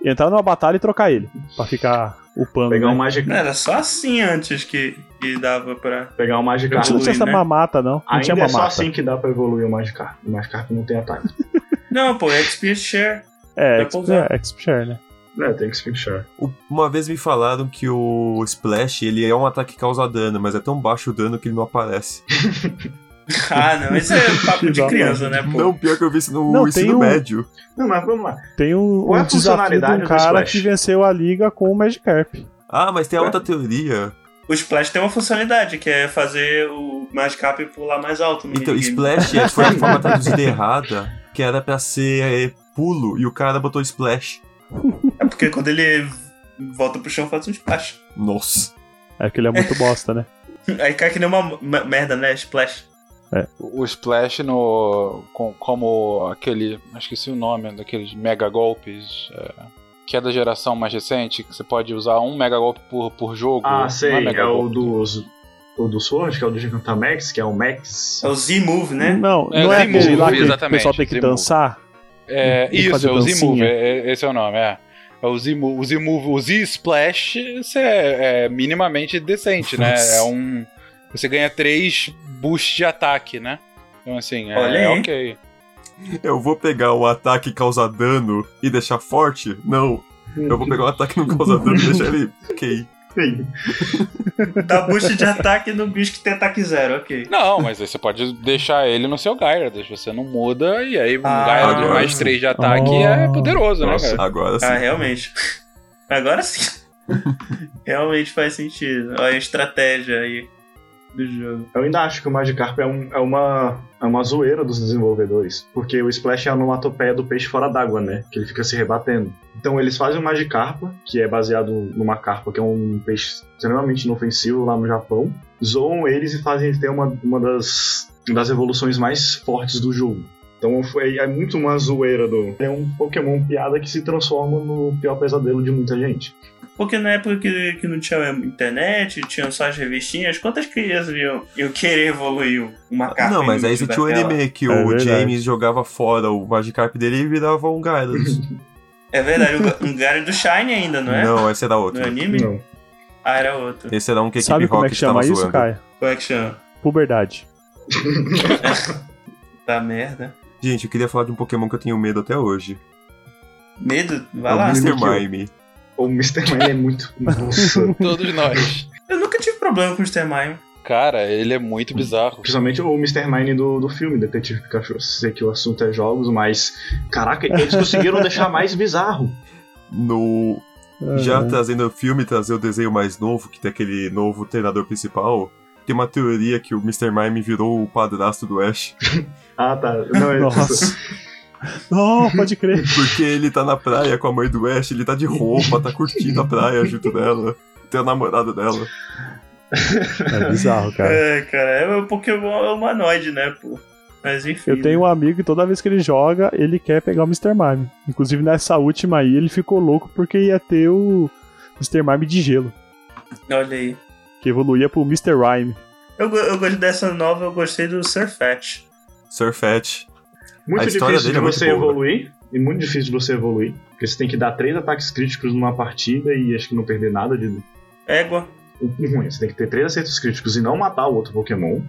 entrar numa batalha e trocar ele. Pra ficar upando. Pegar né? um Magic, Não, era só assim antes que, que dava pra... pegar um Magikarp. Não tinha essa né? mamata, não. Não tinha Ainda é só mamata. assim que dá pra evoluir o Magikarp. O Magikarp não tem ataque. Não, pô, XP Share. É, usar. é, X-Share, né? É, tem que se fechar. Uma vez me falaram que o Splash, ele é um ataque que causa dano, mas é tão baixo o dano que ele não aparece. Ah, não. Isso é papo de criança, né, pô? Não, pior que eu vi isso no Não, tem ensino um- médio. Não, mas vamos lá. Tem um, Qual é um a desafio de funcionalidade um do cara Splash? que venceu a liga com o Magikarp. Ah, mas tem a outra teoria O Splash tem uma funcionalidade, que é fazer o Magikarp pular mais alto no Então. Splash é- foi a forma traduzida errada, que era pra ser é, pulo, e o cara botou Splash. É porque quando ele volta pro chão faz um splash. Nossa. É que ele é muito bosta, né? Aí cai que nem uma merda, né? Splash. O Splash no. com- como aquele. Acho que esqueci o nome daqueles mega golpes. é, que é da geração mais recente, que você pode usar um mega golpe por, por jogo. Ah, sei, mega é o dos. O do Sword, que é o do Gigantamax, que é o Max. É o Z-Move, né? Não, É, não é Z-Move, aquele lá que o exatamente, pessoal tem que dançar? É, E isso, é o Z-Move, é- é- esse é o nome, é. É o Z-Move, o Z-Splash, isso é, é minimamente decente, né? É um. Você ganha três boosts de ataque, né? Então, assim, é, Olha é aí. ok. Eu vou pegar o ataque que causa dano e deixar forte? Não. Eu vou pegar o ataque que não causa dano e deixar ele. Ok. Sim. Dá boost de ataque no bicho que tem ataque zero, ok. Não, mas aí você pode deixar ele no seu Gyarados, você não muda, e aí um Ah, Gyarados mais sim. 3 de ataque Oh. é poderoso, Nossa. né, cara? Agora sim. Ah, realmente. Agora sim. realmente faz sentido. Olha a estratégia aí. Eu ainda acho que o Magikarp é, um- é uma, é uma zoeira dos desenvolvedores. Porque o Splash é a onomatopeia do peixe fora d'água, né? Que ele fica se rebatendo. Então eles fazem o Magikarpa, que é baseado numa carpa, que é um peixe extremamente inofensivo lá no Japão. Zoam eles e fazem eles ter uma, uma das, das evoluções mais fortes do jogo. Então foi, é muito uma zoeira do. É um Pokémon piada que se transforma no pior pesadelo de muita gente. Porque na época que, que não tinha internet, tinham só as revistinhas, quantas crianças iam, iam querer evoluir uma carta Não, mas aí você tinha o anime que É o verdade. James jogava fora o Magikarp dele e virava um Gyarados. É verdade, um Gary do Shine ainda, não é? Não, esse era outro. No anime? Não. Ah, era outro. Esse era um que a Sabe equipe como é que chama tava isso, zoando. Caio? Como é que chama? Puberdade. Tá merda. Gente, eu queria falar de um Pokémon que eu tenho medo até hoje. Medo? Vai é o lá. Mr. Mime. O Mr. Mime é muito. Nossa. Todos nós. Eu nunca tive problema com o Mr. Mime. Cara, ele é muito bizarro. Principalmente o Mr. Mine do, do filme, Detetive Pikachu. Sei que o assunto é jogos, mas. Caraca, eles conseguiram deixar mais bizarro. No. Já É. trazendo o filme, trazer o desenho mais novo, que tem aquele novo treinador principal. Tem uma teoria que o Mr. Mime virou o padrasto do Ash. Ah, tá. Não, é Nossa. Não, pode crer. Porque ele tá na praia com a mãe do Ash, ele tá de roupa, tá curtindo a praia junto dela. Tem a namorada dela. É bizarro, cara. É, cara, é o Pokémon humanoide, né, pô? Mas enfim. Eu tenho um amigo que toda vez que ele joga, ele quer pegar o Mr. Mime. Inclusive nessa última aí, ele ficou louco porque ia ter o Mr. Mime de gelo, Olha aí. que evoluía pro Mr. Rhyme. Eu, eu gosto dessa nova, eu gostei do Surfetch. Surfetch. Muito A história difícil dele de é você boa. evoluir. E muito difícil de você evoluir. Porque você tem que dar três ataques críticos numa partida e acho que não perder nada de. Égua. o ruim. Você tem que ter três acertos críticos e não matar o outro Pokémon.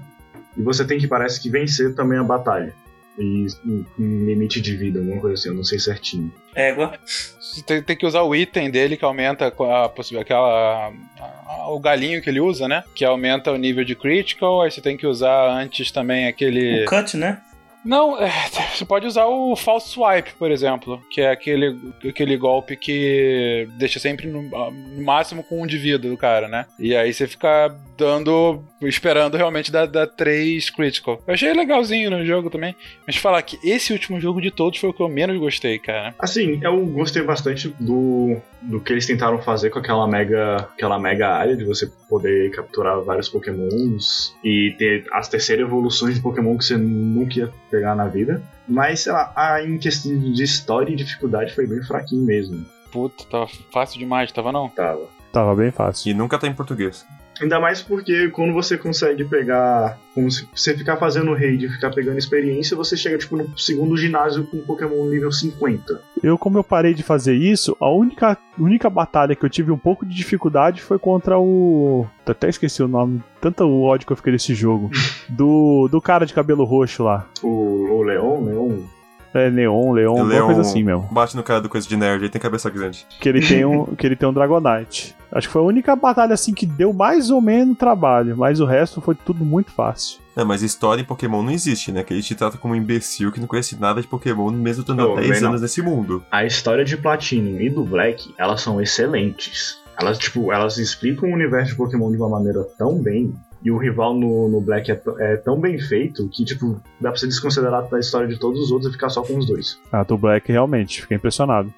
E você tem que, parece que, vencer também a batalha. E um, limite de vida, alguma coisa assim, eu não sei certinho. Égua. Você tem, tem que usar o item dele que aumenta a possibilidade. Aquela, a- a- o galinho que ele usa, né? Que aumenta o nível de critical. Aí você tem que usar antes também aquele. O Cut, né? Não, é, você pode usar o false swipe, por exemplo, que é aquele, aquele golpe que deixa sempre no, no máximo com um de vida do cara, né? E aí você fica dando, esperando realmente dar, dar 3 critical. Eu achei legalzinho no jogo também, mas falar que esse último jogo de todos foi o que eu menos gostei, cara. Assim, eu gostei bastante do, do que eles tentaram fazer com aquela mega, aquela mega área de você poder capturar vários pokémons e ter as terceiras evoluções de pokémon que você nunca ia pegar na vida. Mas, sei lá, a, em questão de história e dificuldade foi bem fraquinho mesmo. Puta, tava fácil demais, tava não? Tava. Tava bem fácil. E nunca tá em português. Ainda mais porque quando você consegue pegar. Como se você ficar fazendo raid e ficar pegando experiência, você chega tipo no segundo ginásio com Pokémon nível 50. Eu, como eu parei de fazer isso, a única, única batalha que eu tive um pouco de dificuldade foi contra o. Até esqueci o nome, tanto o ódio que eu fiquei desse jogo. Do, do cara de cabelo roxo lá. O, o Leon, Leon. É Neon, Leon, alguma Leon coisa assim, meu. Bate no cara do coisa de nerd, ele tem cabeça grande. Que ele tem um, que ele tem um Dragonite. Acho que foi a única batalha assim que deu mais ou menos trabalho, mas o resto foi tudo muito fácil. É, mas história em Pokémon não existe, né? Que ele te trata como um imbecil que não conhece nada de Pokémon, mesmo estando há 10 bem não. anos nesse mundo. A história de Platinum e do Black, elas são excelentes. Elas, tipo, elas explicam o universo de Pokémon de uma maneira tão bem. E o rival no, no Black é, é tão bem feito que, tipo, dá pra você desconsiderar a história de todos os outros e ficar só com os dois. Ah, do Black realmente, fiquei impressionado.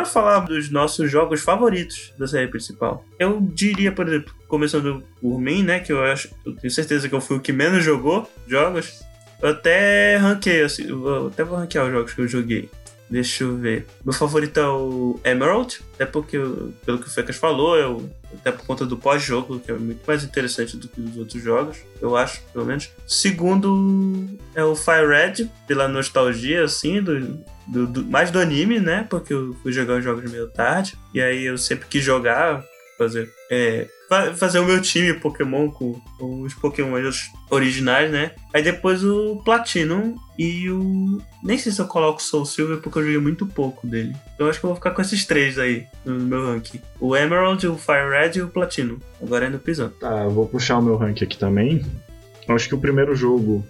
Bora falar dos nossos jogos favoritos da série principal. Eu diria, por exemplo, começando por mim, né? Que eu acho. Eu tenho certeza que eu fui o que menos jogou jogos. Eu até ranquei, assim. Eu até vou ranquear os jogos que eu joguei. Deixa eu ver. Meu favorito é o Emerald, até porque, pelo que o Fecas falou, eu, até por conta do pós-jogo, que é muito mais interessante do que os outros jogos, eu acho, pelo menos. Segundo é o Fire Red, pela nostalgia, assim, do, do- do- mais do anime, né? Porque eu fui jogar os jogos meio tarde. E aí eu sempre quis jogar, fazer, é, fa- fazer o meu time Pokémon com, com os Pokémons originais, né? Aí depois o Platinum e o. Nem sei se eu coloco o Soul Silver porque eu joguei muito pouco dele. Então acho que eu vou ficar com esses três aí no meu ranking: o Emerald, o Fire Red e o Platinum. Agora é no pisão. Tá, eu vou puxar o meu rank aqui também. Eu acho que o primeiro jogo.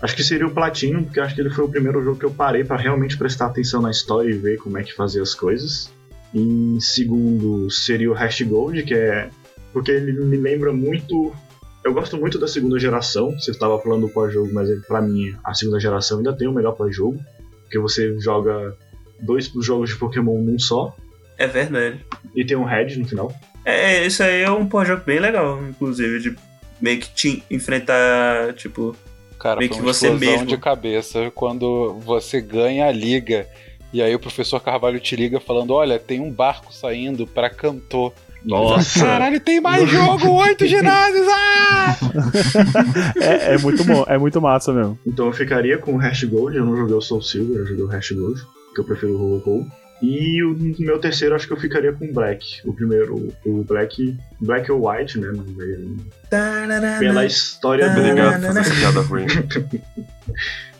Acho que seria o Platinum, porque acho que ele foi o primeiro jogo que eu parei pra realmente prestar atenção na história e ver como é que fazia as coisas. Em segundo seria o Hash Gold, que é. Porque ele me lembra muito. Eu gosto muito da segunda geração. Você estava falando do pós-jogo, mas ele, pra mim, a segunda geração ainda tem o melhor pós-jogo. Porque você joga dois jogos de Pokémon num só. É verdade. E tem um Red no final. É, isso aí é um pós-jogo bem legal, inclusive, de meio que te enfrentar, tipo. Cara, Meio foi que você mesmo. de cabeça quando você ganha a liga. E aí o professor Carvalho te liga falando: Olha, tem um barco saindo pra Cantô. Nossa! Caralho, tem mais jogo! Oito ginásios! Ah! É, é muito bom, é muito massa mesmo. Então eu ficaria com o Hash Gold, eu não joguei o Soul Silver, eu joguei o Hash Gold, que eu prefiro o Gold. E o meu terceiro acho que eu ficaria com o Black. O primeiro, o Black. Black ou White, né? Pela história do. Obrigado por essa piada ruim.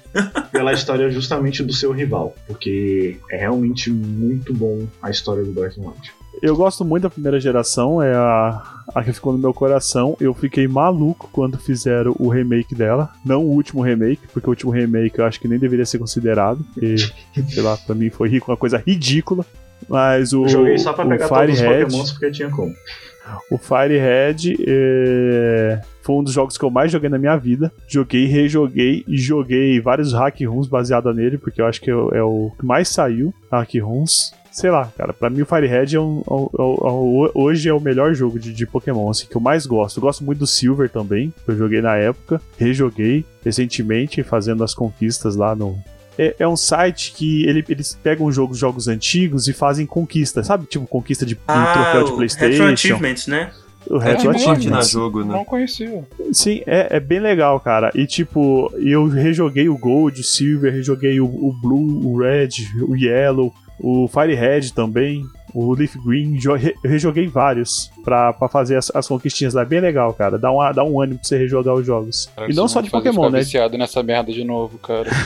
Pela história justamente do seu rival. Porque é realmente muito bom a história do Black and White. Eu gosto muito da primeira geração, é a, a que ficou no meu coração. Eu fiquei maluco quando fizeram o remake dela. Não o último remake, porque o último remake eu acho que nem deveria ser considerado. Porque, sei lá, pra mim foi uma coisa ridícula. Mas o, Eu joguei só pra pegar todos os Firehead, Pokémons porque tinha como. O Firehead é, foi um dos jogos que eu mais joguei na minha vida. Joguei, rejoguei e joguei vários hack runs baseados nele, porque eu acho que é o- é o que mais saiu, hack runs. Sei lá, cara, pra mim o Firehead é um, é um- é um- hoje é o melhor jogo de, de Pokémon, assim, que eu mais gosto. Eu gosto muito do Silver também, que eu joguei na época, rejoguei recentemente, fazendo as conquistas lá no, é, é um site que ele- eles pegam jogos, jogos antigos e fazem conquista, sabe? Tipo, conquista de um troféu de Ah, o Retro PlayStation. Achievements, né? O Retro É, Achievements. Platina jogo, né? Não conhecia. Sim, é, é bem legal, cara. E tipo, eu rejoguei o Gold, o Silver, rejoguei o, o Blue, o Red, o Yellow, o Fire Red também, o Leaf Green. Eu rejoguei vários pra, pra fazer as, as conquistinhas lá. É bem legal, cara. Dá, uma, dá um ânimo pra você rejogar os jogos. Cara, e não só de Pokémon, né? viciado nessa merda de novo, cara.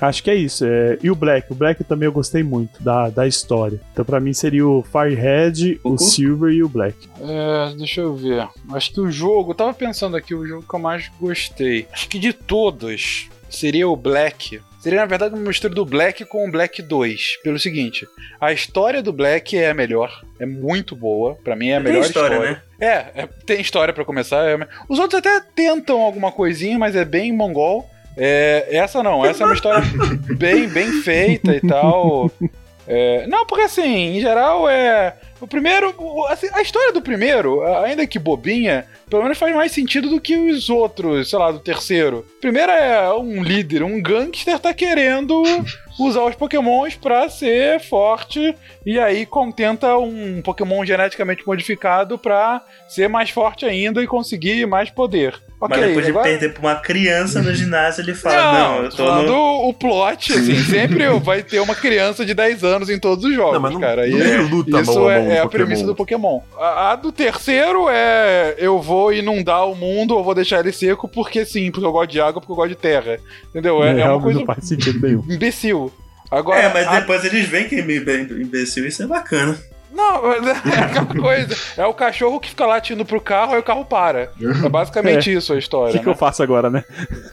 Acho que é isso. é, E o Black? O Black também eu gostei muito da, da história. Então, pra mim, seria o Firehead, o Uhum. Silver e o Black. É, deixa eu ver. Acho que o jogo, eu tava pensando aqui, o jogo que eu mais gostei. Acho que de todos seria o Black. Seria, na verdade, uma mistura do Black com o Black 2. Pelo seguinte, a história do Black é a melhor. É muito boa. Pra mim é a Tem melhor história, né? É, é, tem história pra começar. é- os outros até tentam alguma coisinha, mas é bem mongol. É, essa não, essa é uma história bem, bem feita e tal. É, não, porque assim, em geral é. O primeiro. o- assim, a história do primeiro, ainda que bobinha, pelo menos faz mais sentido do que os outros, sei lá, do terceiro. O primeiro é um líder, um gangster tá querendo usar os pokémons pra ser forte e aí contenta um pokémon geneticamente modificado pra ser mais forte ainda e conseguir mais poder. Ok, Mas depois de agora- perder pra uma criança no ginásio, ele fala: Não, eu tô falando no. o plot, assim, sempre vai ter uma criança de 10 anos em todos os jogos, Não, mas não, cara. não E é luta isso mão a é, mão é a premissa do Pokémon. A, a do terceiro é eu vou inundar o mundo, eu vou deixar ele seco porque sim, porque eu gosto de água, porque eu gosto de terra. Entendeu? É, é uma coisa não faz sentido nenhum. imbecil. Agora, É, mas a- depois eles veem que é imbecil, isso é bacana. Não, é aquela coisa. É o cachorro que fica latindo pro carro, aí o carro para. É basicamente isso a O história. que, que né? eu faço agora, né?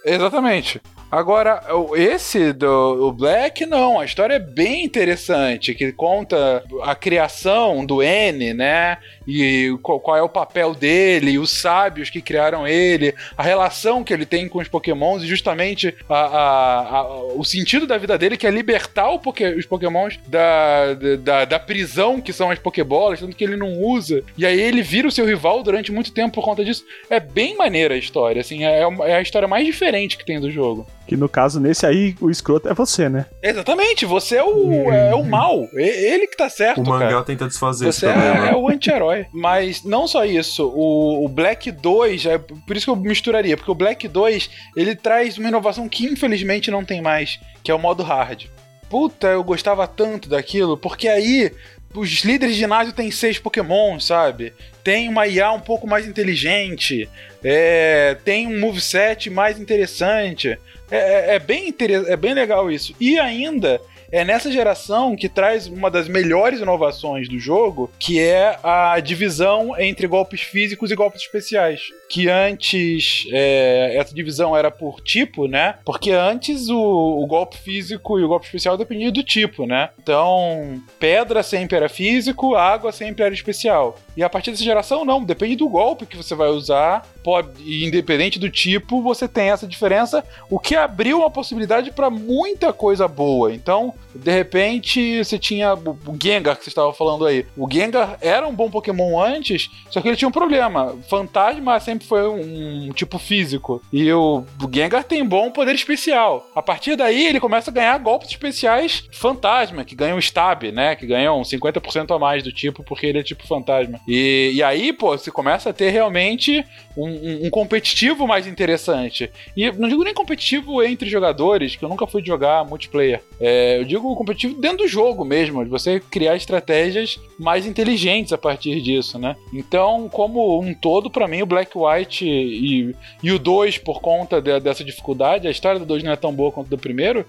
Exatamente. Agora, o- esse do o Black, não. A história é bem interessante, que conta a criação do N, né? E qual, é o papel dele, os sábios que criaram ele, a relação que ele tem com os pokémons e justamente a- a- a- o sentido da vida dele, que é libertar o poké- os pokémons da, da, da prisão que são as pokébolas, tanto que ele não usa. E aí ele vira o seu rival durante muito tempo por conta disso. É bem maneira a história, assim, é, uma- é a história mais diferente que tem do jogo. Que no caso, nesse aí, o escroto é você, né? Exatamente, você é o, é, o mal. E- Ele que tá certo, O mangá cara. tenta desfazer esse Você problema. é, é o anti-herói. Mas não só isso, o, o Black 2, é por isso que eu misturaria, porque o Black 2 ele traz uma inovação que infelizmente não tem mais, que é o modo hard. Puta, eu gostava tanto daquilo, porque aí os líderes de ginásio têm seis Pokémon, sabe? Tem uma IA um pouco mais inteligente, é, tem um moveset mais interessante. É, é- é bem é bem legal isso. E ainda é nessa geração que traz uma das melhores inovações do jogo, que é a divisão entre golpes físicos e golpes especiais. Que antes é, essa divisão era por tipo, né? Porque antes o, o golpe físico e o golpe especial dependiam do tipo, né? Então, pedra sempre era físico, água sempre era especial. E a partir dessa geração, não, depende do golpe que você vai usar, pode, e independente do tipo, você tem essa diferença, o que abriu uma possibilidade para muita coisa boa. Então, de repente, você tinha o Gengar que você estava falando aí. O Gengar era um bom Pokémon antes, só que ele tinha um problema. Fantasma sempre foi um tipo físico. E o, Gengar tem bom poder especial. A partir daí, ele começa a ganhar golpes especiais fantasma, que ganham stab, né? Que ganham 50% a mais do tipo, porque ele é tipo fantasma. E, e aí, pô, você começa a ter realmente um, um- um competitivo mais interessante. E não digo nem competitivo entre jogadores, que eu nunca fui jogar multiplayer. É, eu digo competitivo dentro do jogo mesmo, de você criar estratégias mais inteligentes a partir disso, né? Então, como um todo, pra mim, o Black White e, e o 2, por conta de- dessa dificuldade, a história do 2 não é tão boa quanto do primeiro,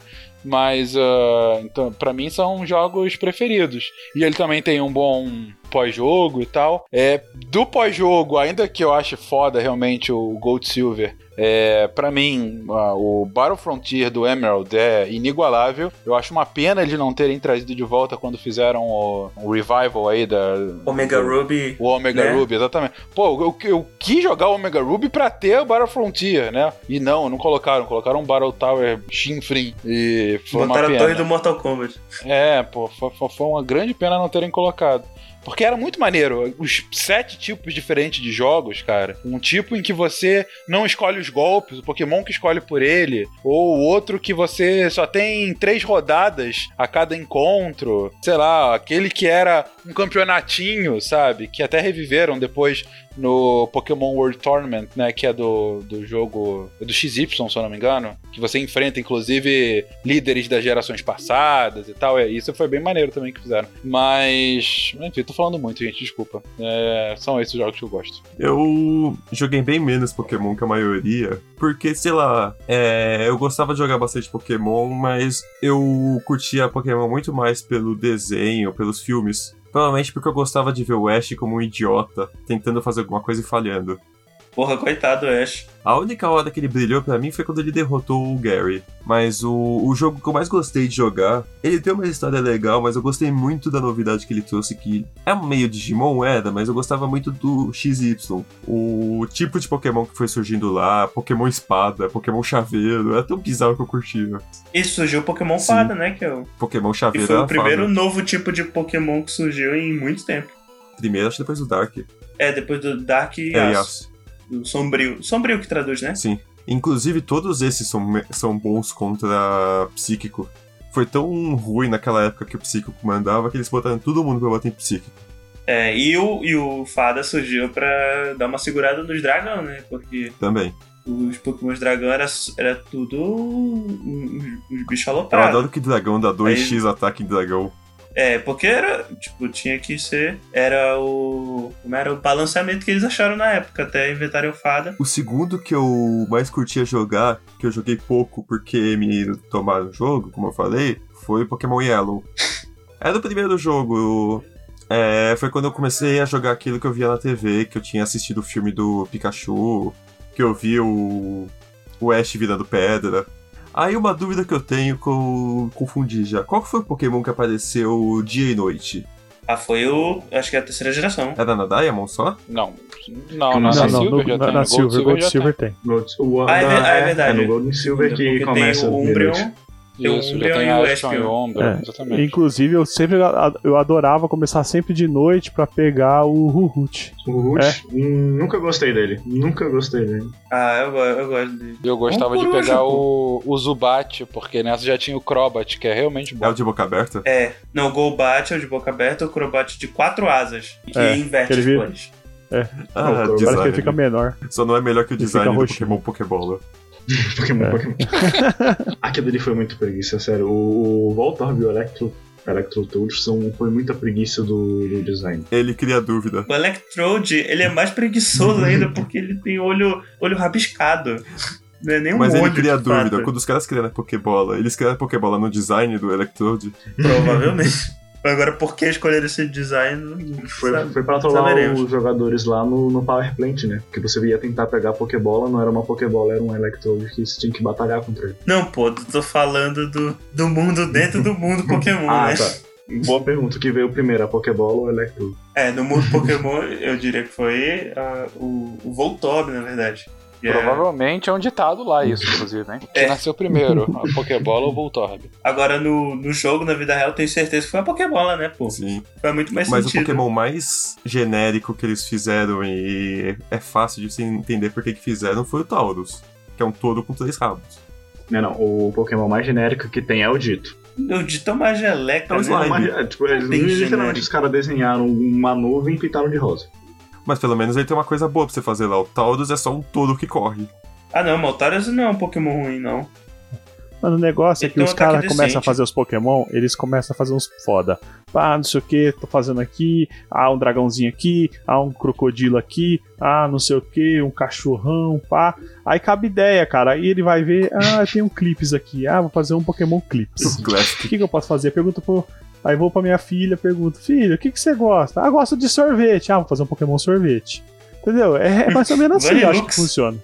mas ah, então, para mim são jogos preferidos. E ele também tem um bom pós-jogo e tal. É, do pós-jogo, ainda que eu ache foda realmente o Gold Silver, é, para mim, ah, o Battle Frontier do Emerald é inigualável. Eu acho uma pena eles não terem trazido de volta quando fizeram o, o revival aí da. Omega Ruby. O Omega né? Ruby, exatamente. Pô, eu, eu quis jogar o Omega Ruby pra ter o Battle Frontier, né? E não, não colocaram. Colocaram um Battle Tower Shinfrin. E foi Botaram a torre do Mortal Kombat. É, pô, foi- foi uma grande pena não terem colocado. Porque era muito maneiro. Os sete tipos diferentes de jogos, cara. Um tipo em que você não escolhe os golpes, o Pokémon que escolhe por ele. Ou outro que você só tem três rodadas a cada encontro. Sei lá, aquele que era um campeonatinho, sabe? Que até reviveram depois no Pokémon World Tournament, né? Que é do, do jogo. é do XY, se eu não me engano. Que você enfrenta, inclusive, líderes das gerações passadas e tal. É, isso foi bem maneiro também que fizeram. Mas. Enfim, tô falando muito, gente, desculpa. É, são esses jogos que eu gosto. Eu joguei bem menos Pokémon que a maioria, porque, sei lá, é, eu gostava de jogar bastante Pokémon, mas eu curtia Pokémon muito mais pelo desenho, pelos filmes. Provavelmente porque eu gostava de ver o Ash como um idiota, tentando fazer alguma coisa e falhando. Porra, coitado, Ash. A única hora que ele brilhou pra mim foi quando ele derrotou o Gary. Mas o, o jogo que eu mais gostei de jogar, ele tem uma história legal, mas eu gostei muito da novidade que ele trouxe, que é meio Digimon, era, mas eu gostava muito do XY. O tipo de Pokémon que foi surgindo lá, Pokémon Espada, Pokémon Chaveiro, era tão bizarro que eu curtia. E surgiu o Pokémon Sim. Fada, né? Que, é o... Pokémon que Chaveiro foi era o primeiro foda. novo tipo de Pokémon que surgiu em muito tempo. Primeiro, acho que depois do Dark. É, depois do Dark e É, Aço. Do Sombrio. Sombrio que traduz, né? Sim. Inclusive, todos esses são, são bons contra Psíquico. Foi tão ruim naquela época que o Psíquico mandava que eles botaram todo mundo pra bater em Psíquico. É, e o, e o Fada surgiu pra dar uma segurada nos dragão, né? Porque Também. os Pokémon dragão era, era tudo uns bichos Eu aloprados. adoro que dragão dá 2x ataque em dragão. É, porque era, tipo, tinha que ser. Era o. Era o balanceamento que eles acharam na época, até inventarem o Fada. O segundo que eu mais curtia jogar, que eu joguei pouco porque me tomaram o jogo, como eu falei, foi Pokémon Yellow. Era o primeiro jogo É, foi quando eu comecei a jogar aquilo que eu via na TV, que eu tinha assistido o filme do Pikachu, que eu vi o, o Ash virando pedra. Aí uma dúvida que eu tenho que eu confundi já. Qual que foi o Pokémon que apareceu dia e noite? Ah, foi o. Acho que é a terceira geração. Era na Diamond só? Não, não, Não, na Não, não, Silver no- já na, tem. na no Gold Silver, Gold Silver tem. Gold- o- Ah, é, ah, é verdade. É no Gold and Silver que Porque começa tem o o Umbreon. Tem o Isso, já Umbreon tem e o Ashton e Espion. o Umbreon, É. exatamente. Inclusive, eu sempre eu adorava começar sempre de noite pra pegar o Ruhut. O Root, É. hum, nunca gostei dele. Nunca gostei dele. Ah, eu, eu gosto dele. Eu gostava Um de pegar o, o Zubat, porque nessa já tinha o Crobat, que é realmente É bom. o de boca aberta? É, não, o Golbat é o de boca aberta, o Crobat de quatro asas. Que É, inverte ele as vira- cores. Ah, Não, Parece que design. ele fica menor. Só não é melhor que o Ele design do. Pokémon Pokébola. Pokémon, É. Pokémon. Aquilo ali foi muito preguiça, sério. O, o Voltorb e o Electro, Electrotoad são, foi muita preguiça do, do design. Ele cria dúvida. O Electrode, ele é mais preguiçoso ainda porque ele tem olho, olho rabiscado. Não é nem um Mas olho ele cria de dúvida. fato. Quando os caras criam a Pokébola, eles criaram a Pokébola no design do Electrode. Provavelmente. Agora, por que escolher esse design? não Foi, sabe. foi pra trollar Saberemos. os jogadores lá no, no Power Plant, né? Que você ia tentar pegar a Pokébola, não era uma Pokébola, era um Electrode que você tinha que batalhar contra ele. Não, pô, tô falando do, do mundo dentro do mundo Pokémon, ah, né? tá. Boa pergunta. Que veio primeiro, a Pokébola ou o Electrode? É, no mundo Pokémon, eu diria que foi ah, o, o Voltorb, na verdade. Que é- Provavelmente é um ditado lá isso, inclusive, hein? Que É. nasceu primeiro, a Pokébola ou o Voltorb? Agora, no, no jogo, na vida real, tenho certeza que foi a Pokébola, né, pô? Sim. Faz muito mais Mas o sentido. Pokémon mais genérico que eles fizeram e é fácil de você entender por que que fizeram foi o Taurus. Que é um touro com três rabos. Não, não. O Pokémon mais genérico que tem é o Dito. O Dito é uma geleca, É um né? slime. Mas, é, tipo, eles, Bem literalmente genérico. os caras desenharam uma nuvem e pintaram de rosa. Mas pelo menos ele tem uma coisa boa pra você fazer lá. O Taurus é só um touro que corre. Ah, não, Maltarius não é um Pokémon ruim, não. Mas o negócio é Ele que tem os um caras começam a fazer os Pokémon, eles começam a fazer uns foda. Ah, não sei o que, tô fazendo aqui. Ah, um dragãozinho aqui. Ah, um crocodilo aqui. Ah, não sei o que, um cachorrão, pá. Aí cabe ideia, cara. Aí ele vai ver, ah, tem um clips aqui. Ah, vou fazer um Pokémon clips. O que, que eu posso fazer? Pergunto pro. Aí vou pra minha filha, pergunto, filho, o que, que você gosta? Ah, gosto de sorvete. Ah, vou fazer um Pokémon sorvete. Entendeu? É mais ou menos assim, eu acho que funciona.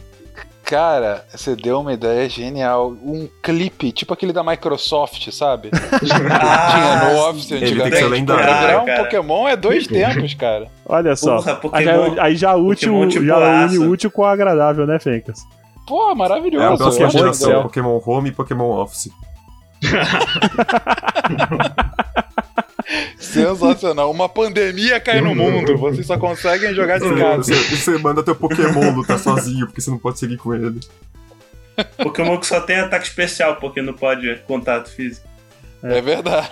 Cara, você deu uma ideia genial. Um clipe, tipo aquele da Microsoft, sabe? Tinha no Office Ele tem que ser antigamente. lendário. Pra virar um Cara. Pokémon é dois tempos, cara. Olha só. Porra, Aí Pokémon. já- aí já útil, Pokémon tipo já une útil com o agradável, né, Fencas? Pô, maravilhoso. É a próxima geração. Pokémon Home e Pokémon Office. Sensacional. Uma pandemia cai no mundo. Vocês só conseguem jogar de casa. Você, você manda teu Pokémon lutar sozinho, porque você não pode seguir com ele. Pokémon que só tem ataque especial, porque não pode contato físico. É verdade.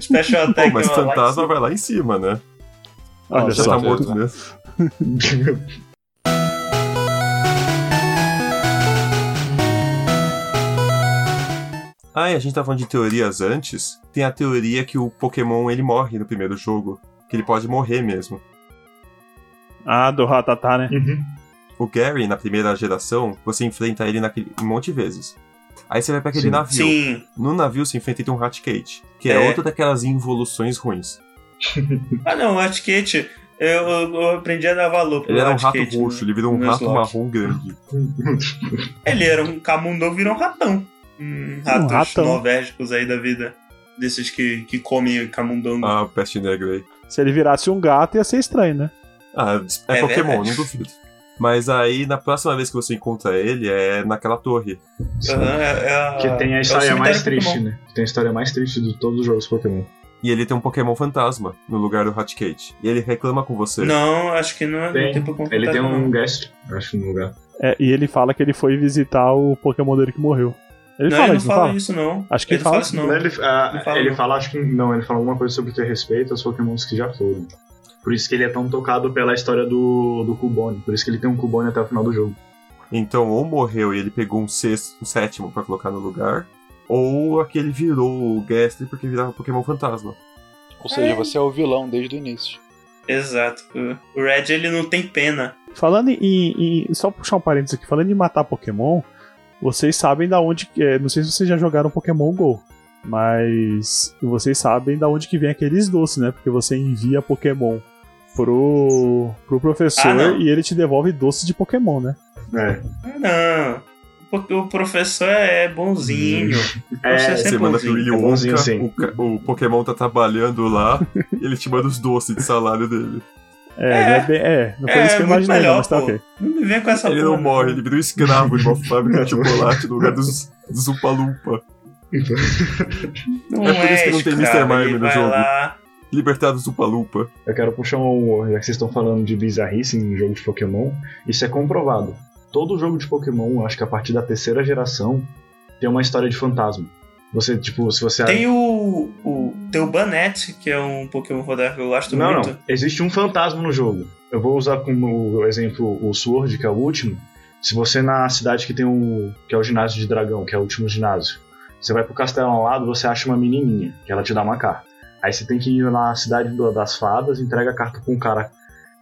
Special Pô, Attack mas é lá em fantasma vai lá em cima, né? Olha Já só. tá morto mesmo. Ah, e a gente tava falando de teorias antes. Tem a teoria que o Pokémon ele morre no primeiro jogo. Que ele pode morrer mesmo. Ah, do Ratatá, né? Uhum. O Gary, na primeira geração, você enfrenta ele naquele, um monte de vezes. Aí você vai pra aquele Sim. navio. Sim. No navio você enfrenta um Raticate, que é, É. outra daquelas involuções ruins. Ah, não, o Raticate, eu, eu, aprendi a dar valor pro Ele era um rato roxo, no- ele virou um rato Nuzlocke. marrom grande. Ele era um camundongo, virou um ratão. Um ratos ratão. novérgicos aí da vida. Desses que, que comem camundongo. Ah, peste negra aí. Se ele virasse um gato, ia ser estranho, né? Ah, é, É Pokémon, verdade. não duvido. Mas aí, na próxima vez que você encontra ele, é naquela torre. Aham, é- é a- Que tem é a o história mais triste, Pokémon. né? Tem a história mais triste de todos os jogos Pokémon. E ele tem um Pokémon fantasma no lugar do Raticate. E ele reclama com você. Não, acho que não, não Tem. Pokémon Ele tem um guest, acho, no lugar. É, e ele fala que ele foi visitar o Pokémon dele que morreu. Ele não, fala ele isso, não não fala fala? isso, não. Acho que ele ele fala fala isso, não. Ele, ah, Não fala, ele não. fala, acho que não, ele fala alguma coisa sobre ter respeito aos Pokémons que já foram. Por isso que ele é tão tocado pela história do, do Cubone. Por isso que ele tem um Cubone até o final do jogo. Então, ou morreu e ele pegou um sexto, um sétimo pra colocar no lugar, ou aquele virou o Gastly porque virava Pokémon fantasma. Ou seja, você é o vilão desde o início. Exato. O Red, ele não tem pena. Falando em, em- Só puxar um parênteses aqui. Falando em matar Pokémon, vocês sabem da onde. que é, não sei se vocês já jogaram Pokémon GO. Mas vocês sabem da onde que vem aqueles doces, né? Porque você envia Pokémon pro, pro professor Ah, e ele te devolve doces de Pokémon, né? É. Ah, não. Porque o professor é bonzinho. O professor É, sempre Você manda pro bonzinho. É bonzinho, o, o Pokémon tá trabalhando lá, e ele te manda os doces de salário dele. É, É. não é, bem- é, não foi É, isso que eu muito imaginei, melhor, não, mas tá pô. ok. Não me vem com essa ele porra, não morre, ele vira um escravo de uma fábrica de chocolate no lugar dos, dos Upa-Lumpa. Não É por isso que não tem Mr. Mime no jogo. Lá, Libertados dos Upa-Lumpa. Eu quero puxar um. Já que vocês estão falando de bizarrice em jogo de Pokémon, isso é comprovado. Todo jogo de Pokémon, acho que a partir da terceira geração, tem uma história de fantasma. Você, tipo, se você. Tem o, o. Tem o Banette, que é um Pokémon rodar que eu gosto Não, muito. não. Existe um fantasma no jogo. Eu vou usar como exemplo o Sword, que é o último. Se você na cidade que tem o. que é o ginásio de dragão, que é o último ginásio, você vai pro castelo ao lado, você acha uma menininha, que ela te dá uma carta. Aí você tem que ir na cidade das fadas, entrega a carta pra um cara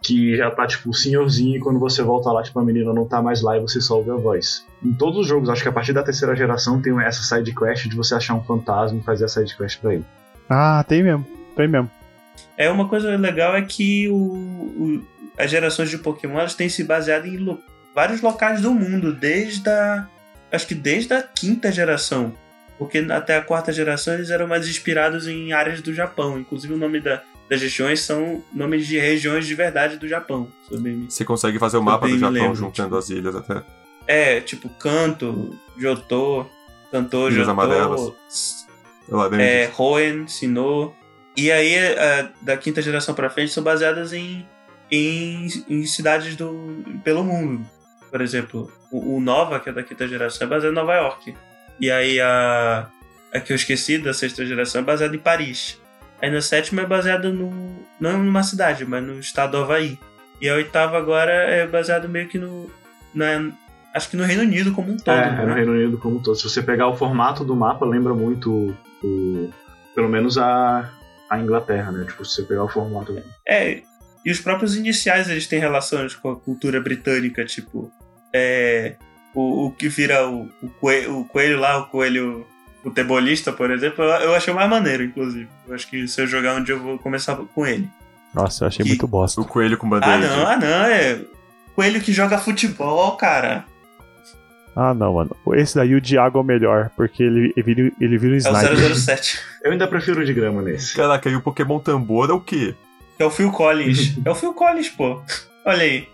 que já tá, tipo, senhorzinho, e quando você volta lá, tipo, a menina não tá mais lá e você só ouve a voz. Em todos os jogos, acho que a partir da terceira geração tem essa side quest de você achar um fantasma e fazer a side quest pra ele. Ah, tem mesmo, tem mesmo. É uma coisa legal é que o, o- as gerações de Pokémon elas têm se baseado em lo- vários locais do mundo, desde a. Acho que desde a quinta geração. Porque até a quarta geração eles eram mais inspirados em áreas do Japão. Inclusive o nome da- das regiões são nomes de regiões de verdade do Japão. me- Você consegue fazer o mapa do Japão lembro, juntando tipo. as ilhas até. É, tipo Kanto, Johto, Kanto, Ilhas Johto, Amarelas. É, Hoenn, Sinnoh. E aí, a- da quinta geração pra frente, são baseadas em, em, em cidades do, pelo mundo. Por exemplo, o, o Nova, que é da quinta geração, é baseado em Nova York. E aí, a, a que eu esqueci, da sexta geração, é baseada em Paris. Aí, na sétima, é baseada no, não numa cidade, mas no estado do Havaí. E a oitava agora é baseado meio que no... Na, acho que no Reino Unido como um todo. é, né? é no Reino Unido como um todo. Se você pegar o formato do mapa, lembra muito o. Pelo menos a, a Inglaterra, né? Tipo, se você pegar o formato. É, e os próprios iniciais eles têm relações com a cultura britânica, tipo, é, o, o que vira o, o, coelho, o coelho lá, o coelho futebolista, por exemplo, eu, achei mais maneiro, inclusive. Eu acho que se eu jogar um dia eu vou começar com ele. Nossa, eu achei Que- muito bosta. O coelho com Ah, band-aid. não, ah, não, é coelho que joga futebol, cara. Ah, não, mano. Esse daí o Diago é o melhor, porque ele, ele, vira, ele vira um É sniper. o 007. Eu ainda prefiro o de grama nesse. Caraca, e o Pokémon Tambor é o quê? É o Phil Collins. é o Phil Collins, pô. Olha aí.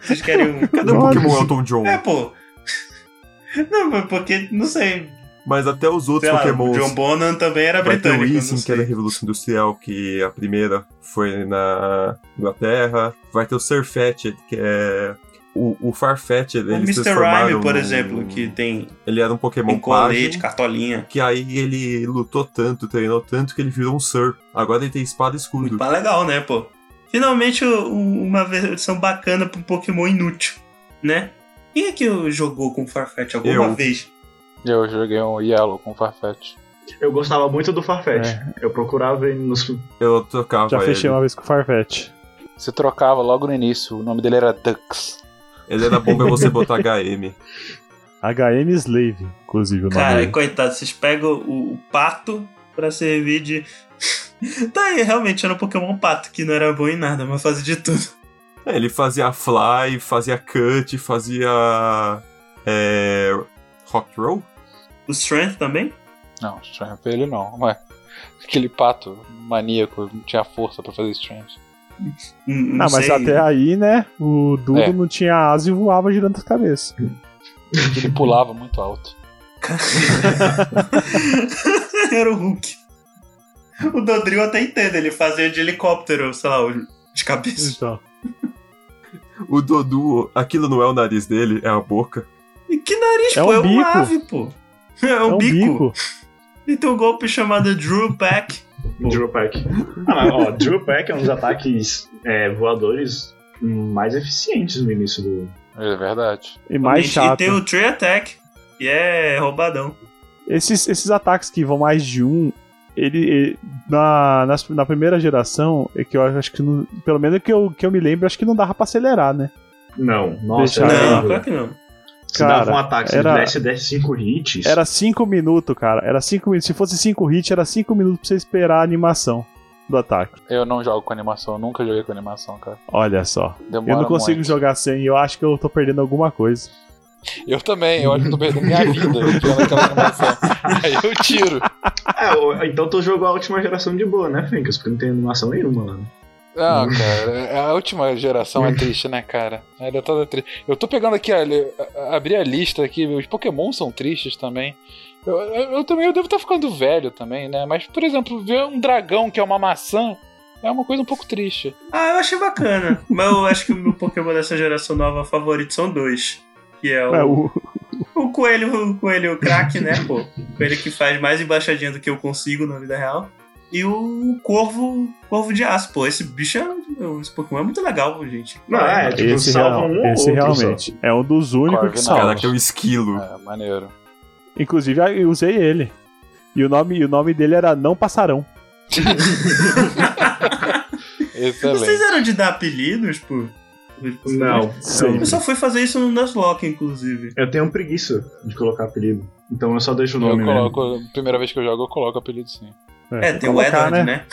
Vocês querem um. Cadê o. Pokémon Elton John? É, pô. Não, mas porque, não sei. Mas até os outros Sei lá, o Pokémons. John Bonham também era Vai ter o não que era. Revolução Industrial, que a primeira foi na Inglaterra. Vai ter o Surfetch'd, que é... O, o Farfetch'd, O eles Mr. Rhyme, por exemplo, que tem, Ele era um Pokémon tem colete, cartolinha. que aí ele lutou tanto, treinou tanto, que ele virou um Sir. Agora ele tem espada e escudo. Mas legal, né, pô? Finalmente o- o- uma versão bacana pro Pokémon inútil, né? Quem é que jogou com Farfetch alguma Eu. vez? Eu joguei um Yellow com Farfetch. Eu gostava muito do Farfetch. É. Eu procurava ele nos. Eu trocava Já fechei ele. uma vez com o Farfetch. Você trocava logo no início, o nome dele era Dux. Ele era bom pra você botar HM. HM Slave, inclusive o nome. Cara, dele. coitado, vocês pegam o, o pato pra servir de. tá aí, realmente era um Pokémon pato, que não era bom em nada, mas fazia de tudo. É, ele fazia fly, fazia cut, fazia. É. Rock Roll? O Strength também? Não, Strength ele não, ué. Aquele pato maníaco não tinha força pra fazer Strength. Hum, Não Ah, mas sei. até aí, né? O Dudo É. não tinha asa e voava girando as cabeças. Ele pulava muito alto. Era o Hulk. O Dodrio até entende, ele fazia de helicóptero, sei lá, de cabeça. Então. O Dodu, aquilo não é o nariz dele, é a boca. E que nariz, É pô? um é bico. uma ave, pô. É um, É um bico. bico. E tem um golpe chamado Drew Pack. Drill Pack. Ah, mas, ó, Drill Pack é um dos ataques é, voadores mais eficientes no início do. É verdade. E mais e chato. tem o Tree Attack, que é roubadão. Esses, esses ataques que vão mais de um, ele, ele- na, nas- na primeira geração, é que eu acho que, não- pelo menos que eu, que eu me lembro, acho que não dava pra acelerar, né? Não, nossa, Deixa- é Não, claro que não. Se Cara, dava um ataque, se era- ele desse, desse 5 hits. Era 5 minutos, cara. Era 5 minutos. Se fosse 5 hits, era 5 minutos pra você esperar a animação do ataque. Eu não jogo com animação, eu nunca joguei com animação, cara. Olha só. Demora eu não consigo muito. jogar sem e eu acho que eu tô perdendo alguma coisa. Eu também, eu acho que eu tô perdendo minha vida aquela animação. Aí eu tiro. É, então tu jogou a última geração de boa, né, Fencas? Porque não tem animação nenhuma lá. Não, cara, a última geração é triste, né, cara? Ela é toda triste. Eu tô pegando aqui, olha, abri a lista aqui, os Pokémon são tristes também. Eu, eu- eu também eu devo estar ficando velho também, né? Mas, por exemplo, ver um dragão que é uma maçã é uma coisa um pouco triste. Ah, eu achei bacana. Mas eu acho que o meu Pokémon dessa geração nova favorito são dois. Que é o, É, o, o coelho, o coelho crack, né, pô? O coelho que faz mais embaixadinha do que eu consigo na vida real. E o corvo, corvo de aço, pô. Esse bicho é. Esse Pokémon é muito legal, gente. Não, é, tipo, esse, salva real- um ou esse outro realmente é um dos únicos Corvo que salva. Cara, que é o esquilo. É, maneiro. Inclusive, eu usei ele. E o nome, o nome dele era Não Passarão. Excelente. Vocês eram de dar apelidos, pô? Não. Sim. Eu só fui fazer isso no Nuzlocke, inclusive. Eu tenho preguiça de colocar apelido. Então eu só deixo o Eu nome mesmo. coloco, primeira vez que eu jogo, eu coloco apelido sim. É, vou tem o colocar, Edward, né?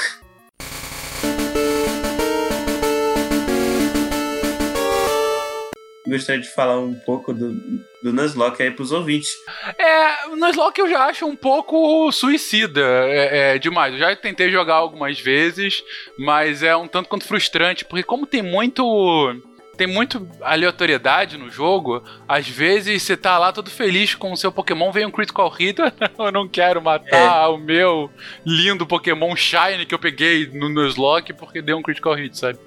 Gostaria de falar um pouco do, do Nuzlocke aí pros ouvintes. É, o Nuzlocke eu já acho um pouco suicida é, é, demais. Eu já tentei jogar algumas vezes, mas é um tanto quanto frustrante, porque como tem muito. Tem muito aleatoriedade no jogo. Às vezes você tá lá todo feliz com o seu Pokémon, vem um Critical Hit. eu não quero matar o meu lindo Pokémon Shine que eu peguei no Nuzlocke porque deu um Critical Hit, sabe?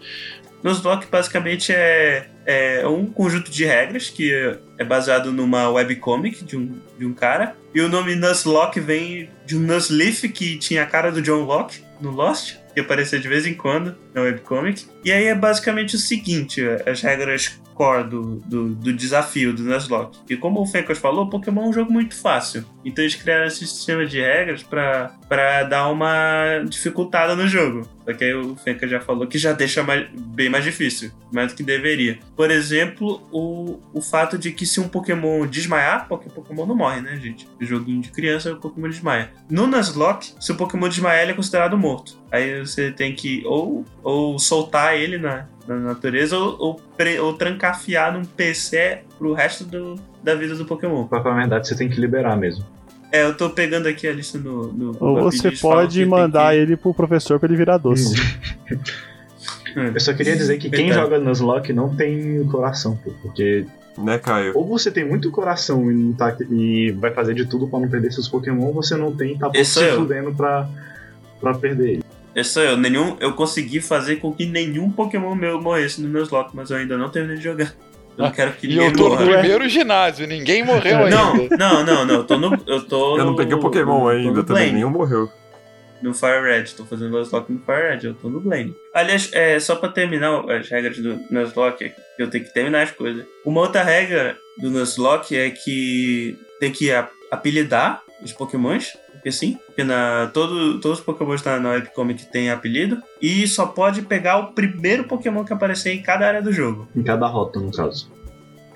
Nuzlocke basicamente é, é um conjunto de regras que é baseado numa webcomic de um, de um cara. E o nome Nuzlocke vem de um Nuzleaf que tinha a cara do John Locke no Lost, que aparecia de vez em quando na webcomic. E aí é basicamente o seguinte: as regras core do, do, do desafio do Nuzlocke. E como o Fencas falou, Pokémon é um jogo muito fácil. Então eles criaram esse sistema de regras pra dar uma dificultada no jogo. Só que aí o Fencas já falou que já deixa mais, bem mais difícil, mais do que deveria. Por exemplo, o, o fato de que se um Pokémon desmaiar, porque Pokémon não morre, né, gente? O joguinho de criança, o Pokémon desmaia. No Nuzlocke, se o Pokémon desmaiar, ele é considerado morto. Aí você tem que ou, ou soltar ele na, na natureza ou, ou, pre- ou trancafiar num PC pro resto do, da vida do Pokémon. Pra falar a verdade, você tem que liberar mesmo. É, eu tô pegando aqui a lista no. no Ou você pode mandar que- ele pro professor pra ele virar doce. Eu só queria dizer que quem Verdade. joga Nuzlocke não tem coração, pô, porque Né, Caio? ou você tem muito coração e, não tá, e vai fazer de tudo pra não perder seus Pokémon, ou você não tem e tá Esse se eu. fudendo pra, pra perder ele. Esse sou eu. Nenhum, eu consegui fazer com que nenhum Pokémon meu morresse no Nuzlocke, mas eu ainda não terminei de jogar. Eu não quero que E ninguém eu tô no morra. primeiro ginásio, ninguém morreu ainda. Não, não, não, não. Eu tô no. Eu, tô Eu não no- peguei o Pokémon tô ainda no também, nenhum morreu. No Fire Red. Tô fazendo Nuzlocke no Fire Red. Eu tô no Blaine. Aliás, é, só pra terminar as regras do Nuzlocke, eu tenho que terminar as coisas. Uma outra regra do Nuzlocke é que tem que apelidar os Pokémons. Porque sim, porque na, todo, todos os Pokémons na, na webcomic tem apelido. E só pode pegar o primeiro Pokémon que aparecer em cada área do jogo. Em cada rota, no caso.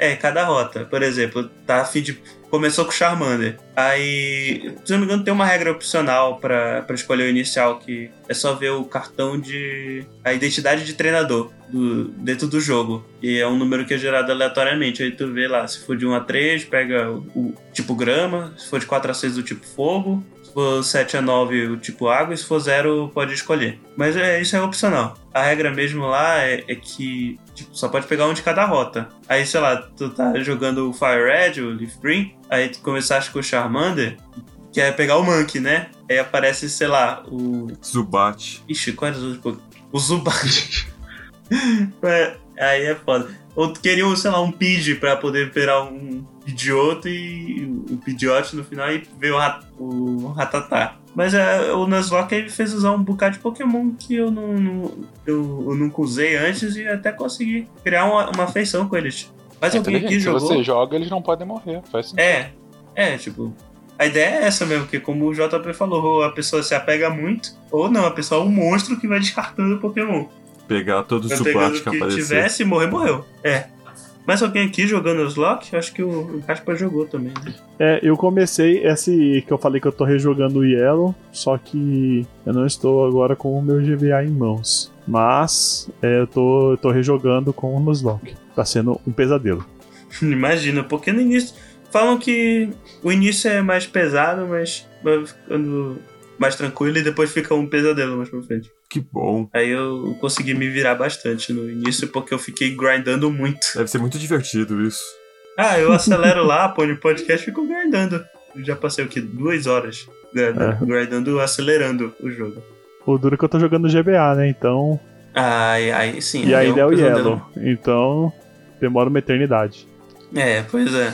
É, cada rota. Por exemplo, tá a fim de. Começou com Charmander. Aí, se eu não me engano, tem uma regra opcional pra pra escolher o inicial, que é só ver o cartão de. a identidade de treinador do, dentro do jogo. E é um número que é gerado aleatoriamente. Aí tu vê lá, se for de 1 a 3, pega o, o tipo grama, se for de 4 a 6, o tipo fogo. Se for 7 a 9, o tipo água, e se for 0, pode escolher. Mas é, isso é opcional. A regra mesmo lá é, é que tipo, só pode pegar um de cada rota. Aí, sei lá, tu tá jogando o Fire Red, o Leaf Green, aí tu começaste com o Charmander, que é pegar o Monkey, né? Aí aparece, sei lá, o. Zubat. Ixi, quais os outros Pokémon? O Zubat. É, aí é foda. Ou tu queria, sei lá, um Pidgey pra poder virar um Pidgeotto e o Pidgeot no final e ver o, Rat, o Ratatá. Mas é, o Nuzlocke me fez usar um bocado de Pokémon que eu não, não- eu, eu nunca usei antes e até consegui criar uma, uma afeição com eles. Mas É alguém aqui inteligente, Se jogou. você joga, eles não podem morrer. Faz sentido. É, é, tipo. A ideia é essa mesmo, que como o JP falou, ou a pessoa se apega muito, ou não, a pessoa é um monstro que vai descartando o Pokémon. Pegar Zubat o que que aparecer. tivesse e morrer, morreu. É. Mais alguém aqui jogando os Lock? Acho que o, o Caspa jogou também, né? É, eu comecei esse que eu falei que eu tô rejogando o Yellow, só que eu não estou agora com o meu GBA em mãos. Mas é, eu, tô, eu tô rejogando com o Nuzlocke. Tá sendo um pesadelo. Imagina, porque no início. Falam que o início é mais pesado, mas vai ficando mais tranquilo e depois fica um pesadelo mais pra frente. Que bom. Aí eu consegui me virar bastante no início porque eu fiquei grindando muito. Deve ser muito divertido isso. Ah, eu acelero lá, põe no podcast e fico grindando. Eu já passei o quê? Duas horas grindando, grindando, acelerando o jogo. O duro é que eu tô jogando GBA, né? Então. Aí, aí sim. E ainda é o pesadelo. Yellow. Então. Demora uma eternidade. É, pois é.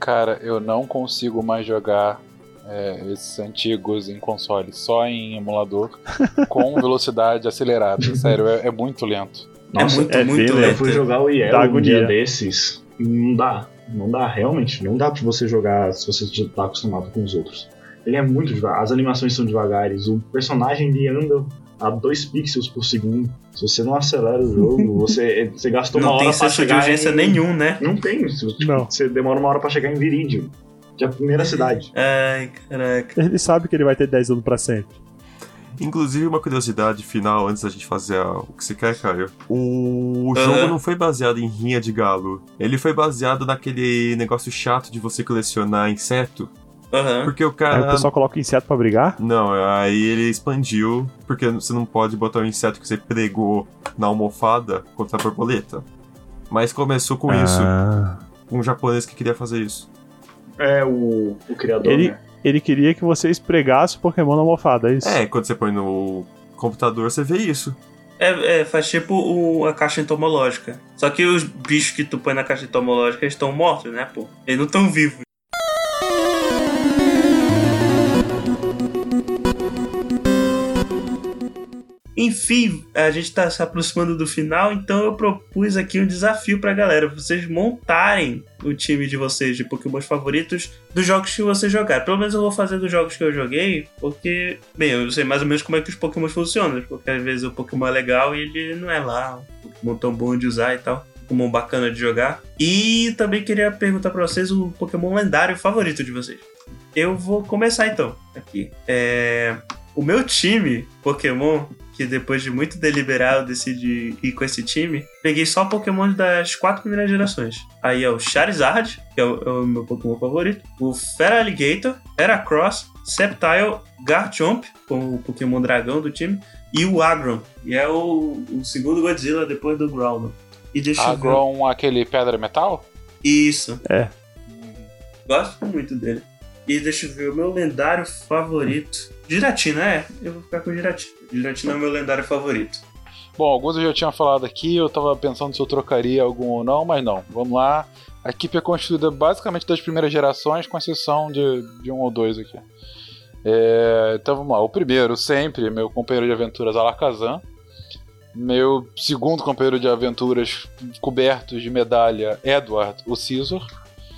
Cara, eu não consigo mais jogar é, esses antigos em console, só em emulador, com velocidade acelerada. Sério, é, é muito lento. Nossa, é muito, é muito bem Eu lento. fui jogar o Dá Yellow um dia desses. Não dá. Não dá, realmente. Não dá pra você jogar se você já tá acostumado com os outros. Ele é muito devagar. As animações são devagares. O personagem ele anda a 2 pixels por segundo. Se você não acelera o jogo, você, você gastou uma Não hora tem pra senso de chegar urgência em... nenhum, né? Não tem. Tipo, Não. Você demora uma hora pra chegar em Viridium. Que é a primeira cidade. Ai, caraca. Ele sabe que ele vai ter 10 anos pra sempre. Inclusive, uma curiosidade final antes da gente fazer a- o que você quer, Caio. O Aham. jogo não foi baseado em rinha de galo. Ele foi baseado naquele negócio chato de você colecionar inseto. Aham. Porque o Aí cara. o pessoal coloca inseto pra brigar. Não, aí ele expandiu, porque você não pode botar o inseto que você pregou na almofada contra a borboleta. Mas começou com isso, Ah. com um japonês que queria fazer isso. É o, o criador, Ele, né? ele queria que você espregasse o Pokémon na almofada, é isso? É, quando você põe no computador, você vê isso. É, é, faz tipo o- a caixa entomológica. Só que os bichos que tu põe na caixa entomológica estão mortos, né, pô? Eles não estão vivos. Enfim, a gente tá se aproximando do final, então eu propus aqui um desafio pra galera. Vocês montarem o time de vocês de Pokémons favoritos dos jogos que vocês jogaram. Pelo menos eu vou fazer dos jogos que eu joguei, porque, bem, eu sei mais ou menos como é que os Pokémons funcionam. Porque às vezes o Pokémon é legal e ele não é lá um Pokémon tão bom de usar e tal. Pokémon bacana de jogar. E também queria perguntar pra vocês o Pokémon lendário favorito de vocês. Eu vou começar então, aqui. É... O meu time Pokémon, que depois de muito deliberar eu decidi ir com esse time, peguei só Pokémon das quatro primeiras gerações. Aí é o Charizard, que é o, é o meu Pokémon favorito, o Feraligatr, Heracross, Sceptile, Garchomp, com o Pokémon dragão do time, e o Agron, e é o, o segundo Godzilla depois do Groudon. E deixa eu ver- Agron, aquele pedra metal? Isso. É. Gosto muito dele. E deixa eu ver, o meu lendário favorito. Giratina, é? Eu vou ficar com Giratina. Giratina é o meu lendário favorito. Bom, alguns eu já tinha falado aqui, eu tava pensando se eu trocaria algum ou não, mas não. Vamos lá. A equipe é construída basicamente das primeiras gerações, com exceção de, de um ou dois aqui. É, então vamos lá. O primeiro, sempre, meu companheiro de aventuras Alakazam. Meu segundo companheiro de aventuras cobertos de medalha, Edward, o Scizor.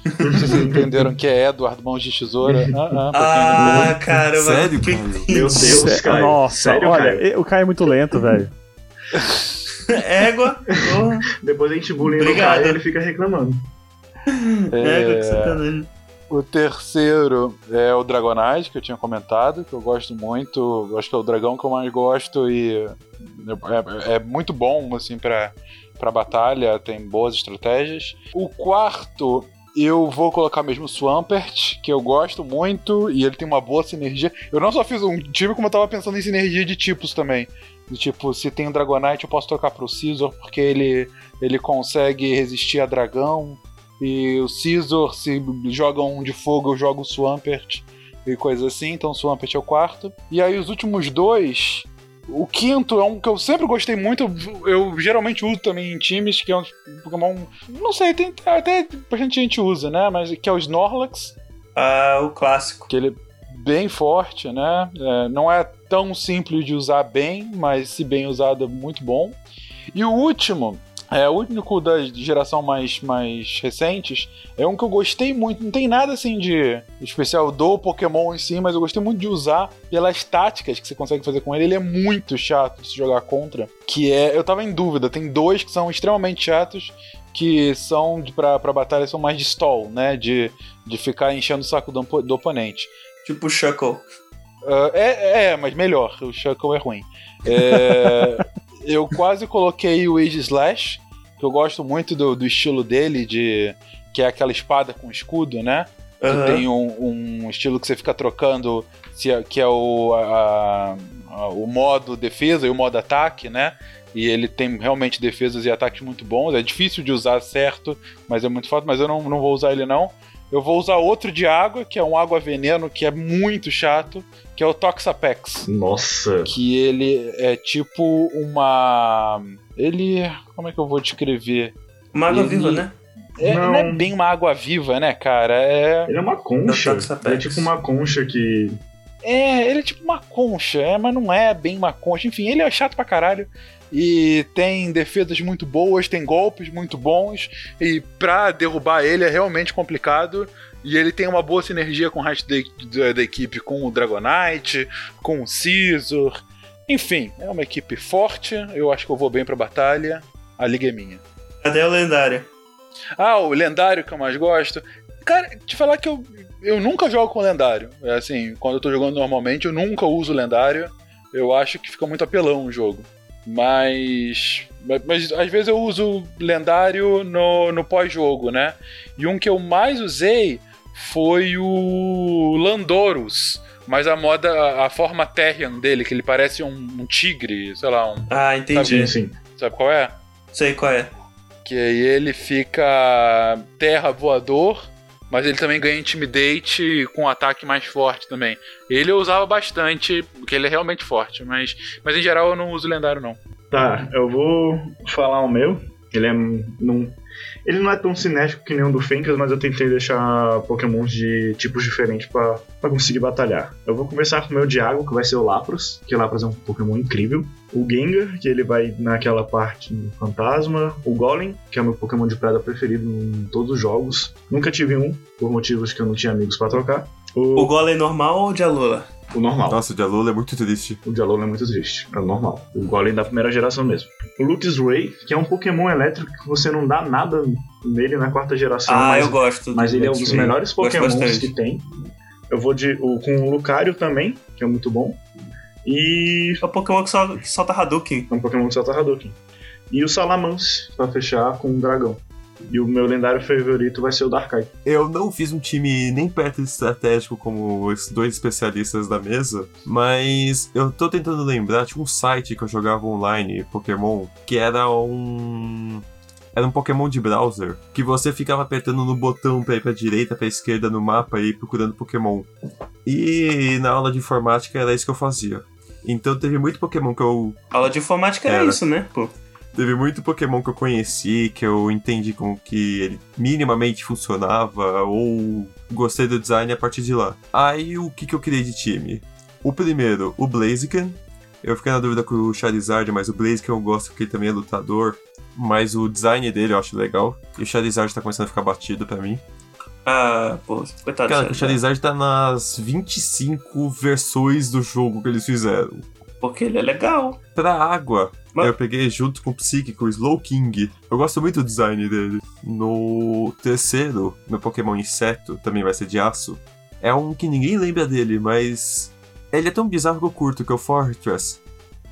Não sei se vocês entenderam que é Edward Mãos de Tesoura. Ah, ah, Ah, caramba. Sério, que-? Meu Deus, Caio. Nossa, Sério, olha, Caio? o Caio é muito lento, velho. Égua. porra. Depois a gente bullying no Obrigado. Caio e ele fica reclamando. Égua, que você É, tá dando. O terceiro é o Dragonite, que eu tinha comentado, que eu gosto muito. Eu Acho que é o dragão que eu mais gosto e é, é muito bom, assim, pra, pra batalha, tem boas estratégias. O quarto, eu vou colocar mesmo o Swampert, que eu gosto muito e ele tem uma boa sinergia. Eu não só fiz um time, como eu tava pensando em sinergia de tipos também. Do tipo, se tem um Dragonite, eu posso trocar pro Scizor, porque ele, ele consegue resistir a dragão. E o Scizor, se joga um de fogo, eu jogo o Swampert e coisa assim. Então o Swampert é o quarto. E aí os últimos dois. O quinto é um que eu sempre gostei muito. Eu, eu geralmente uso também em times, que é um Pokémon. Não sei, tem até bastante gente usa, né? Mas que é o Snorlax, Ah, o clássico. que ele é bem forte, né? É, não é tão simples de usar bem, mas se bem usado é muito bom. E o último, é o único da geração mais, mais recentes, é um que eu gostei muito. Não tem nada assim de especial do Pokémon em si, mas eu gostei muito de usar pelas táticas que você consegue fazer com ele. Ele é muito chato de se jogar contra. Que é. Eu tava em dúvida, tem dois que são extremamente chatos. que são pra batalha são mais de stall, né? De, de ficar enchendo o saco do, do oponente. Tipo Shuckle. Ah, é, é, mas melhor, o Shuckle é ruim. É, eu quase coloquei o Age Slash, que eu gosto muito do, do estilo dele, de que é aquela espada com escudo, né? Que Aham. tem um, um estilo que você fica trocando, se é- que é o, a- a- o modo defesa e o modo ataque, né? E ele tem realmente defesas e ataques muito bons. É difícil de usar certo, mas é muito forte. Mas eu não, não vou usar ele não. Eu vou usar outro de água, que é um água veneno, que é muito chato, que é o Toxapex. Nossa. Que ele é tipo uma. Ele. Como é que eu vou descrever? Uma água Ele- viva, né? É, não. é Não. bem uma água viva, né, cara? É. Ele é uma concha. É é tipo uma concha que. É, ele é tipo uma concha, é, mas não é bem uma concha. Enfim, ele é chato pra caralho. E tem defesas muito boas, tem golpes muito bons. E pra derrubar ele é realmente complicado. E ele tem uma boa sinergia com o resto da, da- equipe, com o Dragonite, com o Scizor. Enfim, é uma equipe forte. Eu acho que eu vou bem pra batalha. A liga é minha. Cadê o lendário? Ah, o lendário que eu mais gosto. Cara, te falar que eu, eu nunca jogo com lendário. É assim, quando eu tô jogando normalmente, eu nunca uso lendário. Eu acho que fica muito apelão o jogo. Mas. Mas, mas às vezes eu uso lendário no, no pós-jogo, né? E um que eu mais usei foi o Landorus. Mas a moda, a, forma Terrian dele, que ele parece um, um tigre, sei lá, um. Ah, entendi. Sim, sim. Sabe qual é? Sei qual é. Que aí ele fica terra voador, mas ele também ganha intimidate com um ataque mais forte também. Ele eu usava bastante, porque ele é realmente forte, mas, mas em geral eu não uso lendário não. Tá, eu vou falar o meu. Ele é. Não, ele não é tão cinético que nem o do Fencas, mas eu tentei deixar pokémons de tipos diferentes pra conseguir batalhar. Eu vou começar com o meu água, que vai ser o Lapras, que o Lapras é um pokémon incrível. O Gengar, que ele vai naquela parte fantasma. O Golem, que é o meu pokémon de pedra preferido em todos os jogos. Nunca tive um, por motivos que eu não tinha amigos pra trocar. O O, Golem normal ou de Alola? O normal. Nossa, o Dialolo é muito triste. O Dialolo é muito triste, é o normal. O Golem da primeira geração mesmo. O Luxray, que é um Pokémon elétrico que você não dá nada nele na quarta geração, ah, mas, eu gosto. mas ele é um dos Luxray. melhores Pokémons que tem. Eu vou de, o, com o Lucario também, que é muito bom. E É o Pokémon que, sol- que solta Hadouken. é um Pokémon que solta Hadouken. E o Salamence, pra fechar com o Dragão. E o meu lendário favorito vai ser o Darkrai. Eu não fiz um time nem perto de estratégico como os dois especialistas da mesa, mas eu tô tentando lembrar, tinha um site que eu jogava online, Pokémon, que era um. Era um Pokémon de browser, que você ficava apertando no botão pra ir pra direita, pra esquerda no mapa e ir procurando Pokémon. E na aula de informática era isso que eu fazia. Então teve muito Pokémon que eu Aula de informática era Era. isso, né? Pô. Teve muito Pokémon que eu conheci, que eu entendi como que ele minimamente funcionava, ou gostei do design a partir de lá. Aí o que, que eu criei de time? O primeiro, o Blaziken. Eu fiquei na dúvida com o Charizard, mas o Blaziken eu gosto porque ele também é lutador. Mas o design dele eu acho legal. E o Charizard tá começando a ficar batido pra mim. Ah, pô, coitado. Cara, o. Charizard tá nas 25 versões do jogo que eles fizeram. Porque ele é legal. Pra água, Mas- eu peguei junto com o Psychic, o Slow King. Eu gosto muito do design dele. No terceiro, no Pokémon Inseto, também vai ser de aço. É um que ninguém lembra dele, mas. Ele é tão bizarro que eu curto, que é o Fortress.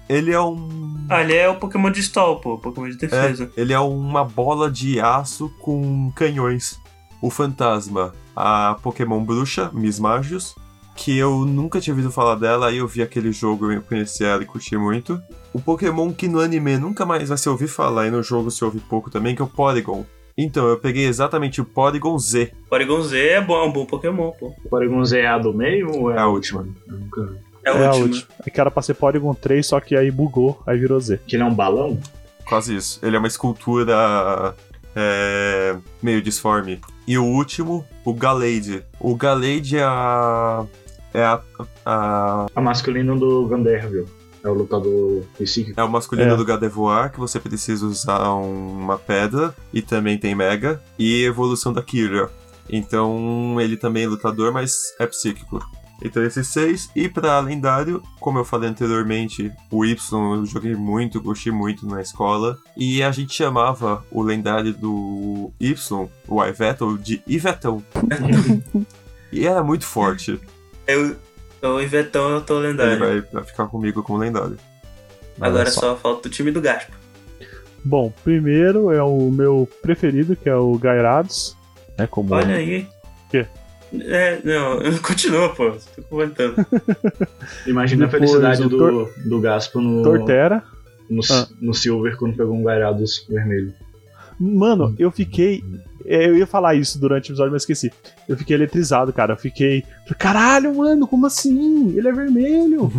Ele é um. Ah, ele é o Pokémon de stall, pô. Pokémon de defesa. É, ele é uma bola de aço com canhões. O fantasma, a Pokémon bruxa, Miss Magius, que eu nunca tinha ouvido falar dela, aí eu vi aquele jogo, eu conheci ela e curti muito. O Pokémon que no anime nunca mais vai se ouvir falar e no jogo se ouve pouco também, que é o Porygon. Então, eu peguei exatamente o Porygon Z. Porygon Z é bom, é um bom Pokémon, pô. O Porygon Z é a do meio ou é É a a última? Nunca... É, o É a último. última. É que era pra ser Polygon 3, só que aí bugou, aí virou Z. Que ele é um balão? Quase isso. Ele é uma escultura é, meio disforme. E o último, o Galade. O Galade é a. É a. a A masculino do Ganderville. É o lutador psíquico. É o masculino É. do Gardevoir, que você precisa usar uma pedra, e também tem Mega, e evolução da Kira. Então ele também é lutador, mas é psíquico. Então esses seis. E pra lendário, como eu falei anteriormente, o Y eu joguei muito, gostei muito na escola. E a gente chamava o lendário do Y, o Ivettle, de Ivetão. e era muito forte. Eu, o Ivetão eu tô Ele lendário. vai vai ficar comigo como lendário. Agora Olha só. só falta o time do Gaspa. Bom, primeiro é o meu preferido, que é o Gairados. Né, como Olha aí. Quê? É, não, continua, pô. Tô comentando. Imagina a Depois felicidade o do, Tor- do Gaspo no, Tortera. no, Ah. no Silver quando pegou um Gairados vermelho. Mano, eu fiquei. É, Eu ia falar isso durante o episódio, mas esqueci. Eu fiquei eletrizado, cara. Eu fiquei. Caralho, mano, como assim? Ele é vermelho.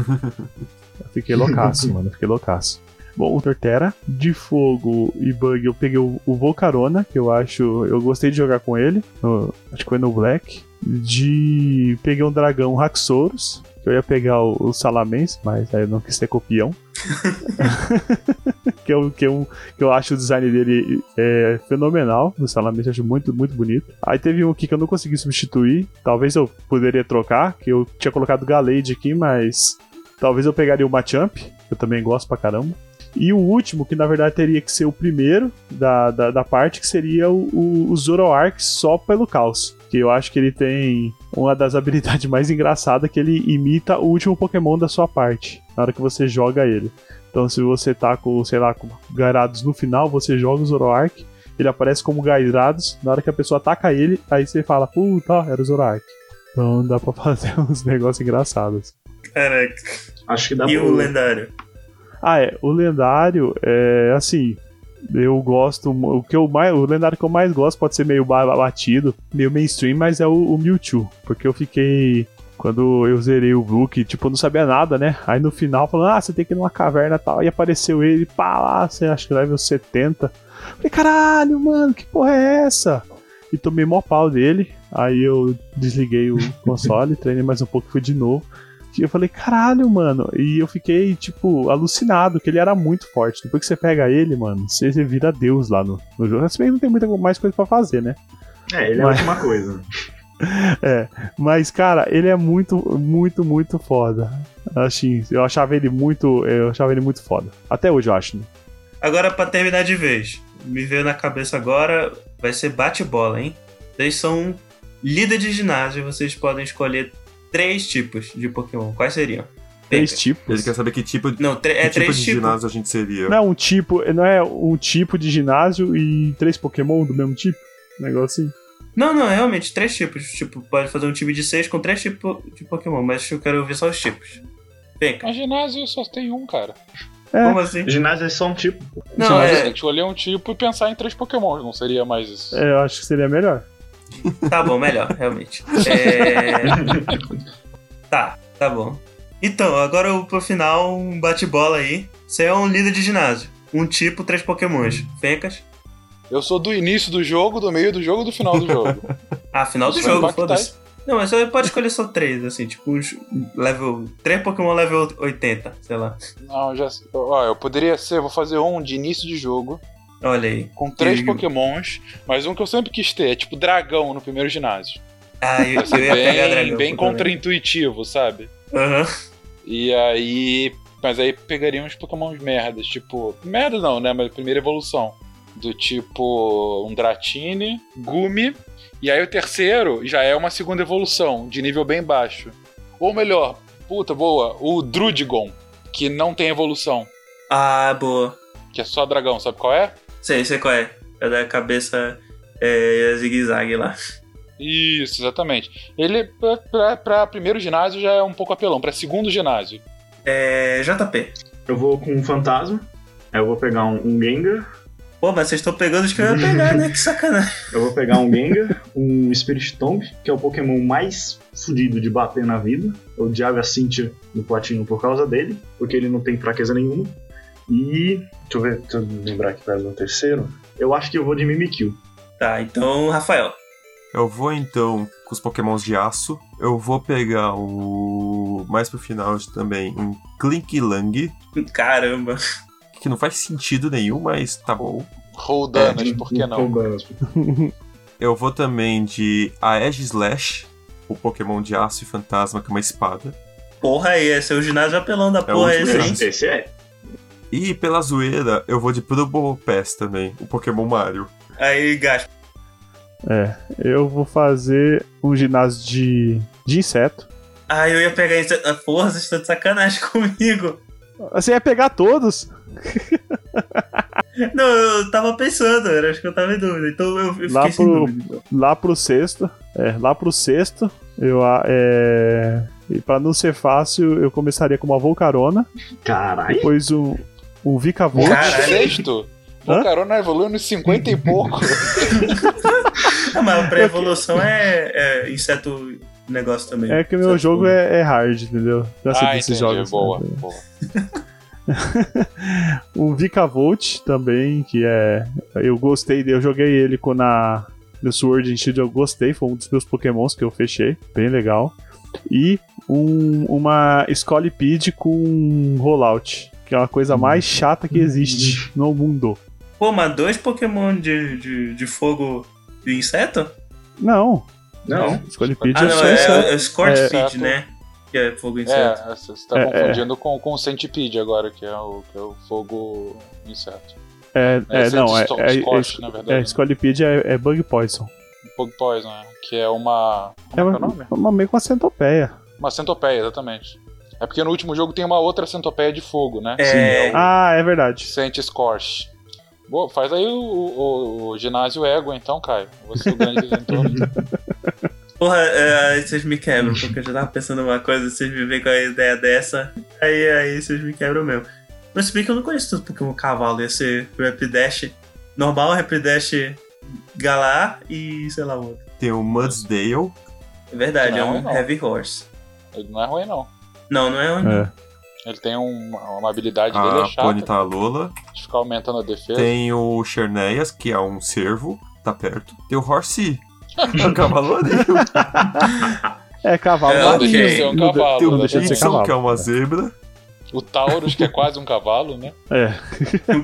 eu fiquei loucaço, mano. Eu fiquei loucaço. Bom, o Tortera, de fogo e bug, eu peguei o, o Volcarona, que eu acho. Eu gostei de jogar com ele. no- acho que foi no Black. De. Peguei um dragão Raxorus, que eu ia pegar o, o Salamence, mas aí eu não quis ter copião. que, eu, que, eu, que eu acho o design dele é, fenomenal. Do Salamence acho muito, muito bonito. Aí teve um aqui que eu não consegui substituir. Talvez eu poderia trocar, que eu tinha colocado Galade aqui, mas talvez eu pegaria o Machamp, que eu também gosto pra caramba. E o último, que na verdade teria que ser o primeiro da, da, da parte, que seria o, o, o Zoroark só pelo caos. Que eu acho que ele tem uma das habilidades mais engraçadas, que ele imita o último Pokémon da sua parte, na hora que você joga ele. Então se você tá com, sei lá, com Gairados no final, você joga o Zoroark, ele aparece como Gairados, na hora que a pessoa ataca ele, aí você fala, puta, era o Zoroark. Então dá pra fazer uns negócios engraçados. Caraca. Acho que dá E pra. o lendário? Ah, é. O lendário é assim. Eu gosto. O que eu mais, o lendário que eu mais gosto pode ser meio ba- batido, meio mainstream, mas é o, o Mewtwo. Porque eu fiquei. Quando eu zerei o Brook, tipo, eu não sabia nada, né? Aí no final, falando, ah, você tem que ir numa caverna e tal. E apareceu ele, pá, lá, você acha que level 70. Falei, caralho, mano, que porra é essa? E tomei mó pau dele. Aí eu desliguei o console, treinei mais um pouco e fui de novo. E eu falei, caralho, mano. E eu fiquei, tipo, alucinado, que ele era muito forte. Depois que você pega ele, mano, você você vira Deus lá no, no jogo. Se bem que não tem muita mais coisa pra fazer, né? É, ele é Mas- a última coisa. É. Mas, cara, ele é muito, muito, muito foda. Assim, eu achava ele muito. Eu achava ele muito foda. Até hoje eu acho, né? Agora, pra terminar de vez, me veio na cabeça agora, vai ser bate-bola, hein? Vocês são líder de ginásio e vocês podem escolher três tipos de Pokémon. Quais seriam? Três tipos. Ele quer saber que tipo, de- Não, é tipo três de tipos. ginásio a gente seria. Não é um tipo. Não é um tipo de ginásio e três Pokémon do mesmo tipo? Um negócio assim. Não, não, realmente, três tipos. Tipo, pode fazer um time de seis com três tipos de Pokémon, mas eu quero ouvir só os tipos. Penca, Mas ginásio só tem um, cara. É. como assim? Ginásio é só um tipo. Não, ginásio é- que escolher um tipo e pensar em três Pokémon, não seria mais isso. É, eu acho que seria melhor. Tá bom, melhor, realmente. É... tá, tá bom. Então, agora pro final, um bate-bola aí. Você é um líder de ginásio. Um tipo, três pokémons. Fencas. Eu sou do início do jogo, do meio do jogo e do final do jogo. Ah, final do jogo, foda-se. Não, mas você pode escolher só três, assim, tipo, uns level. Três Pokémon level 80, sei lá. Não, já. Ó, eu poderia ser, vou fazer um de início de jogo, Olha aí. com três E- Pokémons, mas um que eu sempre quis ter, é tipo dragão no primeiro ginásio. Ah, eu, eu ia pegar bem, dragão. bem contra-intuitivo, sabe? Aham. E aí. Mas aí pegaria uns Pokémons merdas, tipo. Merda não, né? Mas primeira evolução. Do tipo. Um Dratini, Gumi. E aí o terceiro já é uma segunda evolução, de nível bem baixo. Ou melhor, puta, boa, o Drudigon, que não tem evolução, Ah, boa. que é só dragão, sabe qual é? Sei, sei qual é. É da cabeça é, zigue-zague lá. Isso, exatamente. Ele, pra, pra, pra primeiro ginásio, já é um pouco apelão. Pra segundo ginásio, É. JP. Eu vou com um fantasma. Aí eu vou pegar um, um Gengar. Pô, mas vocês estão pegando os que eu ia pegar, né? Que sacanagem. Eu vou pegar um Gengar, um Spirit Tomb, que é o Pokémon mais fudido de bater na vida. Eu odiava a Cynthia no platino por causa dele, porque ele não tem fraqueza nenhuma. E. Deixa eu ver, deixa eu lembrar aqui para o terceiro. Eu acho que eu vou de Mimikyu. Tá, então, Rafael. Eu vou então com os pokémons de aço. Eu vou pegar o. Mais pro final também, um Klinklang, Caramba. que não faz sentido nenhum, mas tá bom. Roldanas, É, por que não? Eu vou também de Aegislash, o Pokémon de aço e fantasma, que é uma espada. Porra, esse é o ginásio apelão da porra, último esse, hein? Esse é. E pela zoeira, eu vou de Probo Pass também, o Pokémon Mario. Aí, Gaspa. É, eu vou fazer um ginásio de, de inseto. Ah, eu ia pegar isso. Ah, Porra, vocês estão de sacanagem comigo. Você ia pegar todos? Não, eu tava pensando, eu acho que eu tava em dúvida. Então eu, eu fiquei Lá sem pro, dúvida. lá pro sexto. É, lá pro sexto, eu. a- É, e pra não ser fácil, eu começaria com uma Volcarona, Caralho. depois um, um Vicavolt. Caralho. Sexto? Hã? O Carona evoluiu nos 50 e pouco. Ah, mas pra evolução é, é inseto negócio também. É que o meu jogo é, é hard, entendeu? Já sei ah, desses entendi. jogos. boa, né? boa. Um Vicavolt também, que é. Eu gostei, eu joguei ele com na. No Sword and Shield eu gostei, foi um dos meus pokémons que eu fechei, bem legal. E um, uma Scolipede com rollout, que é uma coisa mais chata que existe no mundo. Pô, mas dois Pokémon de, de, de fogo e inseto? Não, Não. Scolipede Ah, é não, só é, é, é Scorchfeed, Inseto. né? Que é fogo e inseto. É, você tá É, confundindo com, com o Centipede agora, que é o, que é o fogo inseto. É, é, não, é, Sto- é, Scorch, na é, verdade. é Scolipede é, é Bug Poison. Bug Poison, né? Que é uma. É Como é, que é o uma, nome? uma, meio com uma centopeia. Uma centopeia, exatamente. É porque no último jogo tem uma outra centopeia de fogo, né? É. Ah, é verdade. Sente Scorch. Boa, faz aí o, o- o ginásio ego, então, Caio. Você é o grande detentor. Porra, é, aí vocês me quebram, porque eu já tava pensando uma coisa, vocês me vêm com a ideia dessa, aí, aí vocês me quebram mesmo. Mas se bem que eu não conheço tanto Pokémon cavalo, ia ser Rapidash normal, Rapidash Galar e sei lá o outro. Tem o Mudsdale, É verdade, Não, é um não. Heavy Horse. Ele não é ruim, não. Não, não é um. É. Ele tem um- uma habilidade dele é a chata, Ponyta Lola. de ficar aumentando a defesa. Tem o Cherneas, que é um cervo, tá perto. Tem o Horsey, é um cavalorinho. É cavalo É, Não deixa de ser um cavalo. Tem o cavalo. que é uma zebra. O Taurus, que é quase um cavalo, né? É.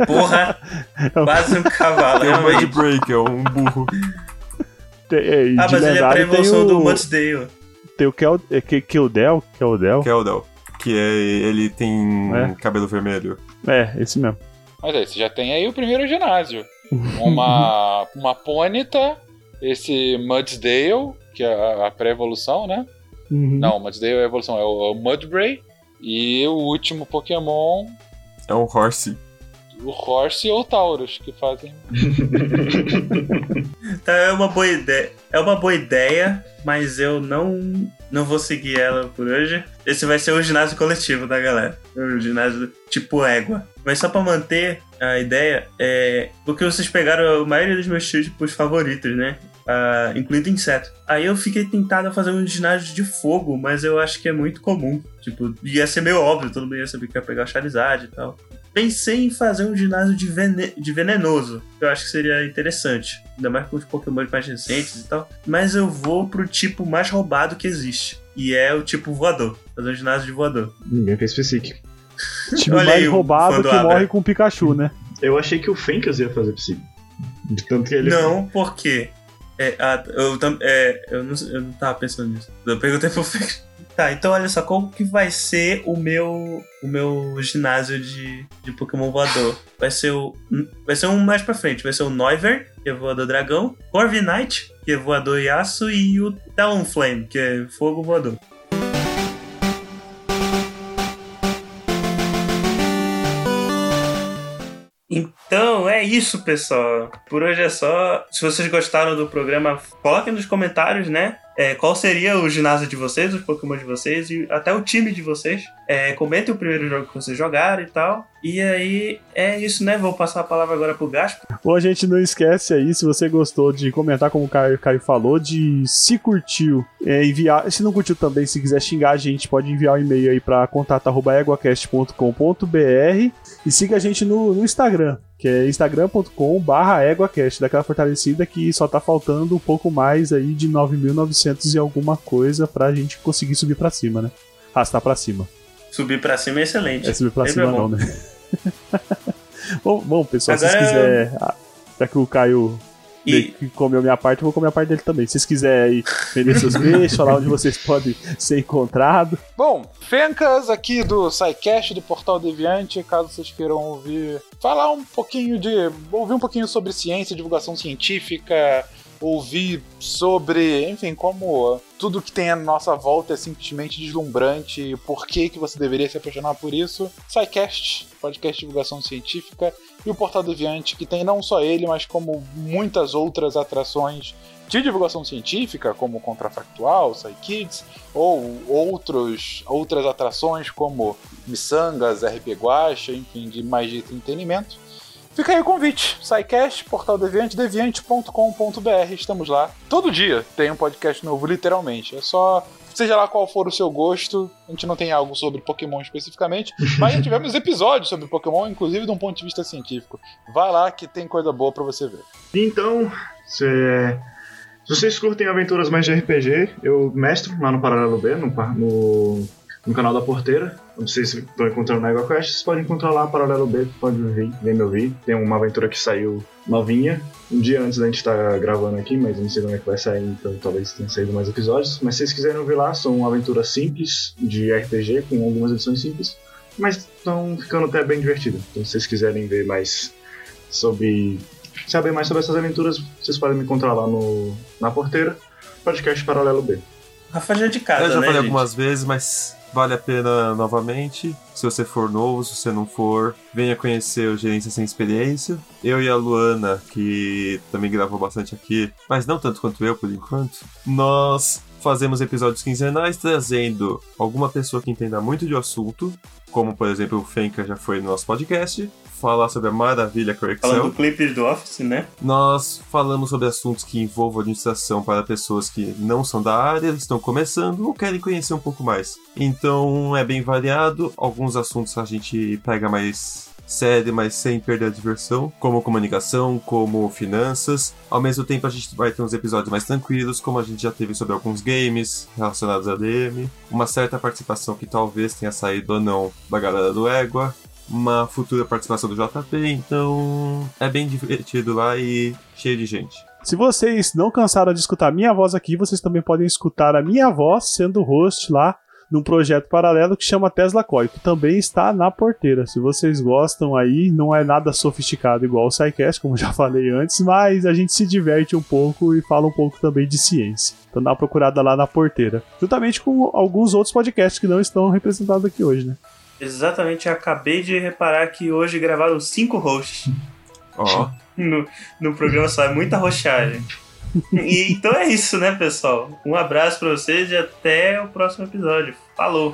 Porra, quase um cavalo, Tem o Mud realmente. Break, é um burro. Tem, é, Ah, mas ele é pra evolução o, do Mudsdale. Tem o Kel, é, Ke- Keldel, Keldel. Keldel, que é, ele tem É. cabelo vermelho. É, esse mesmo. Mas aí, você já tem aí o primeiro ginásio. Uma, uma Ponyta, esse Mudsdale, que é a, a pré-evolução, né? Uhum. Não, o Mudsdale é a evolução, é o, é o Mudbray. E o último Pokémon, É um Horsey. o Horse ou o Taurus, que fazem. Tá, é uma boa ideia. É uma boa ideia, mas eu não não vou seguir ela por hoje. Esse vai ser o ginásio coletivo da galera. O ginásio tipo égua. Mas só pra manter a ideia, é. Porque vocês pegaram a maioria dos meus tipos favoritos, né? Ah, incluindo inseto. Aí eu fiquei tentado a fazer um ginásio de fogo, mas eu acho que é muito comum. Tipo, ia ser meio óbvio, todo mundo ia saber que ia pegar Charizard e tal. Pensei em fazer um ginásio de, vene- de venenoso. Eu acho que seria interessante. Ainda mais com os Pokémon mais recentes e tal. Mas eu vou pro tipo mais roubado que existe. E é o tipo voador. Fazer um ginásio de voador. Ninguém fez Psychic. Time Olha mais aí o roubado que Abra. morre com Pikachu, né? Eu achei que o Fencas ia fazer Psychic. De tanto que ele. Não, porque. É, ah, eu, é, eu, não, eu não tava pensando nisso. Eu perguntei pro Fênix. Tá, então olha só, como que vai ser o meu o meu ginásio de, de Pokémon voador? Vai ser o vai ser um mais pra frente, vai ser o Noivern, que é voador dragão, Corviknight, que é voador Yasuo e o Talonflame, que é fogo voador. Então é isso, pessoal. Por hoje é só. Se vocês gostaram do programa, coloquem nos comentários, né? É, qual seria o ginásio de vocês, os Pokémon de vocês e até o time de vocês. É, comentem o primeiro jogo que vocês jogaram e tal. E aí é isso, né? Vou passar a palavra agora pro Gaspo. Bom, a gente não esquece aí, se você gostou de comentar, como o Caio, Caio falou, de se curtiu, é, enviar. Se não curtiu também, se quiser xingar a gente, pode enviar um e-mail aí pra contato.eguacast.com.br e siga a gente no, no Instagram, que é instagram.com/barra eguacast, daquela fortalecida que só tá faltando um pouco mais aí de 9.900 e alguma coisa pra gente conseguir subir pra cima, né? Arrastar pra cima. Subir pra cima é excelente. É subir pra Sempre cima é bom. não, né? bom, bom, pessoal, se Agora- vocês quiserem. ah, Já que o Caio E- que comeu minha parte, eu vou comer a parte dele também. Se vocês quiserem vender seus peixes, falar onde vocês podem ser encontrados. Bom, Fencas aqui do SciCast, do Portal Deviante, caso vocês queiram ouvir, falar um pouquinho de. ouvir um pouquinho sobre ciência, divulgação científica, ouvir sobre, enfim, como tudo que tem à nossa volta é simplesmente deslumbrante e por que, que você deveria se apaixonar por isso. SciCast, podcast de divulgação científica, e o Portal Deviante, que tem não só ele, mas como muitas outras atrações de divulgação científica, como Contrafactual, SciKids, ou outros, outras atrações como Missangas, RP Guacha, enfim, de mais de entretenimento. Fica aí o convite. SciCast, Portal Deviante, deviante.com.br. Estamos lá. Todo dia tem um podcast novo, literalmente. É só. Seja lá qual for o seu gosto, a gente não tem algo sobre Pokémon especificamente, mas já tivemos episódios sobre Pokémon, inclusive de um ponto de vista científico. Vai lá que tem coisa boa pra você ver. Então, se, se vocês curtem aventuras mais de RPG, eu mestro lá no Paralelo B, no, no, no canal da Porteira. Não sei se estão encontrando na EgoQuest, vocês podem encontrar lá Paralelo B, pode vir, vem me ouvir. Tem uma aventura que saiu novinha, um dia antes da gente estar gravando aqui, mas eu não sei como é que vai sair, então talvez tenha saído mais episódios. Mas se vocês quiserem ouvir lá, são uma aventura simples de RPG, com algumas edições simples, mas estão ficando até bem divertidas. Então se vocês quiserem ver mais sobre saber mais sobre essas aventuras, vocês podem me encontrar lá no na porteira, podcast Paralelo B. Rafa já é de casa, Eu já né, falei gente? algumas vezes, mas vale a pena novamente. Se você for novo, se você não for, venha conhecer o Gerência Sem Experiência. Eu e a Luana, que também gravou bastante aqui, mas não tanto quanto eu por enquanto, nós fazemos episódios quinzenais trazendo alguma pessoa que entenda muito de assunto, como por exemplo o Fenka já foi no nosso podcast, falar sobre a maravilha que é o Excel. Falando do clipe do Office, né? Nós falamos sobre assuntos que envolvam administração para pessoas que não são da área, estão começando ou querem conhecer um pouco mais. Então é bem variado, alguns assuntos a gente pega mais sério, mas sem perder a diversão, como comunicação, como finanças. Ao mesmo tempo a gente vai ter uns episódios mais tranquilos, como a gente já teve sobre alguns games relacionados a DM, uma certa participação que talvez tenha saído ou não da galera do Égua, uma futura participação do JP, então é bem divertido lá e cheio de gente. Se vocês não cansaram de escutar a minha voz aqui, vocês também podem escutar a minha voz sendo host lá num projeto paralelo que chama Tesla Core, que também está na porteira. Se vocês gostam aí, não é nada sofisticado igual o SciCast, como já falei antes, mas a gente se diverte um pouco e fala um pouco também de ciência. Então dá uma procurada lá na porteira. Juntamente com alguns outros podcasts que não estão representados aqui hoje, né? Exatamente, acabei de reparar que hoje gravaram cinco hosts Ó, no, no programa só, é muita roxagem. E, então é isso, né, pessoal? Um abraço pra vocês e até o próximo episódio. Falou!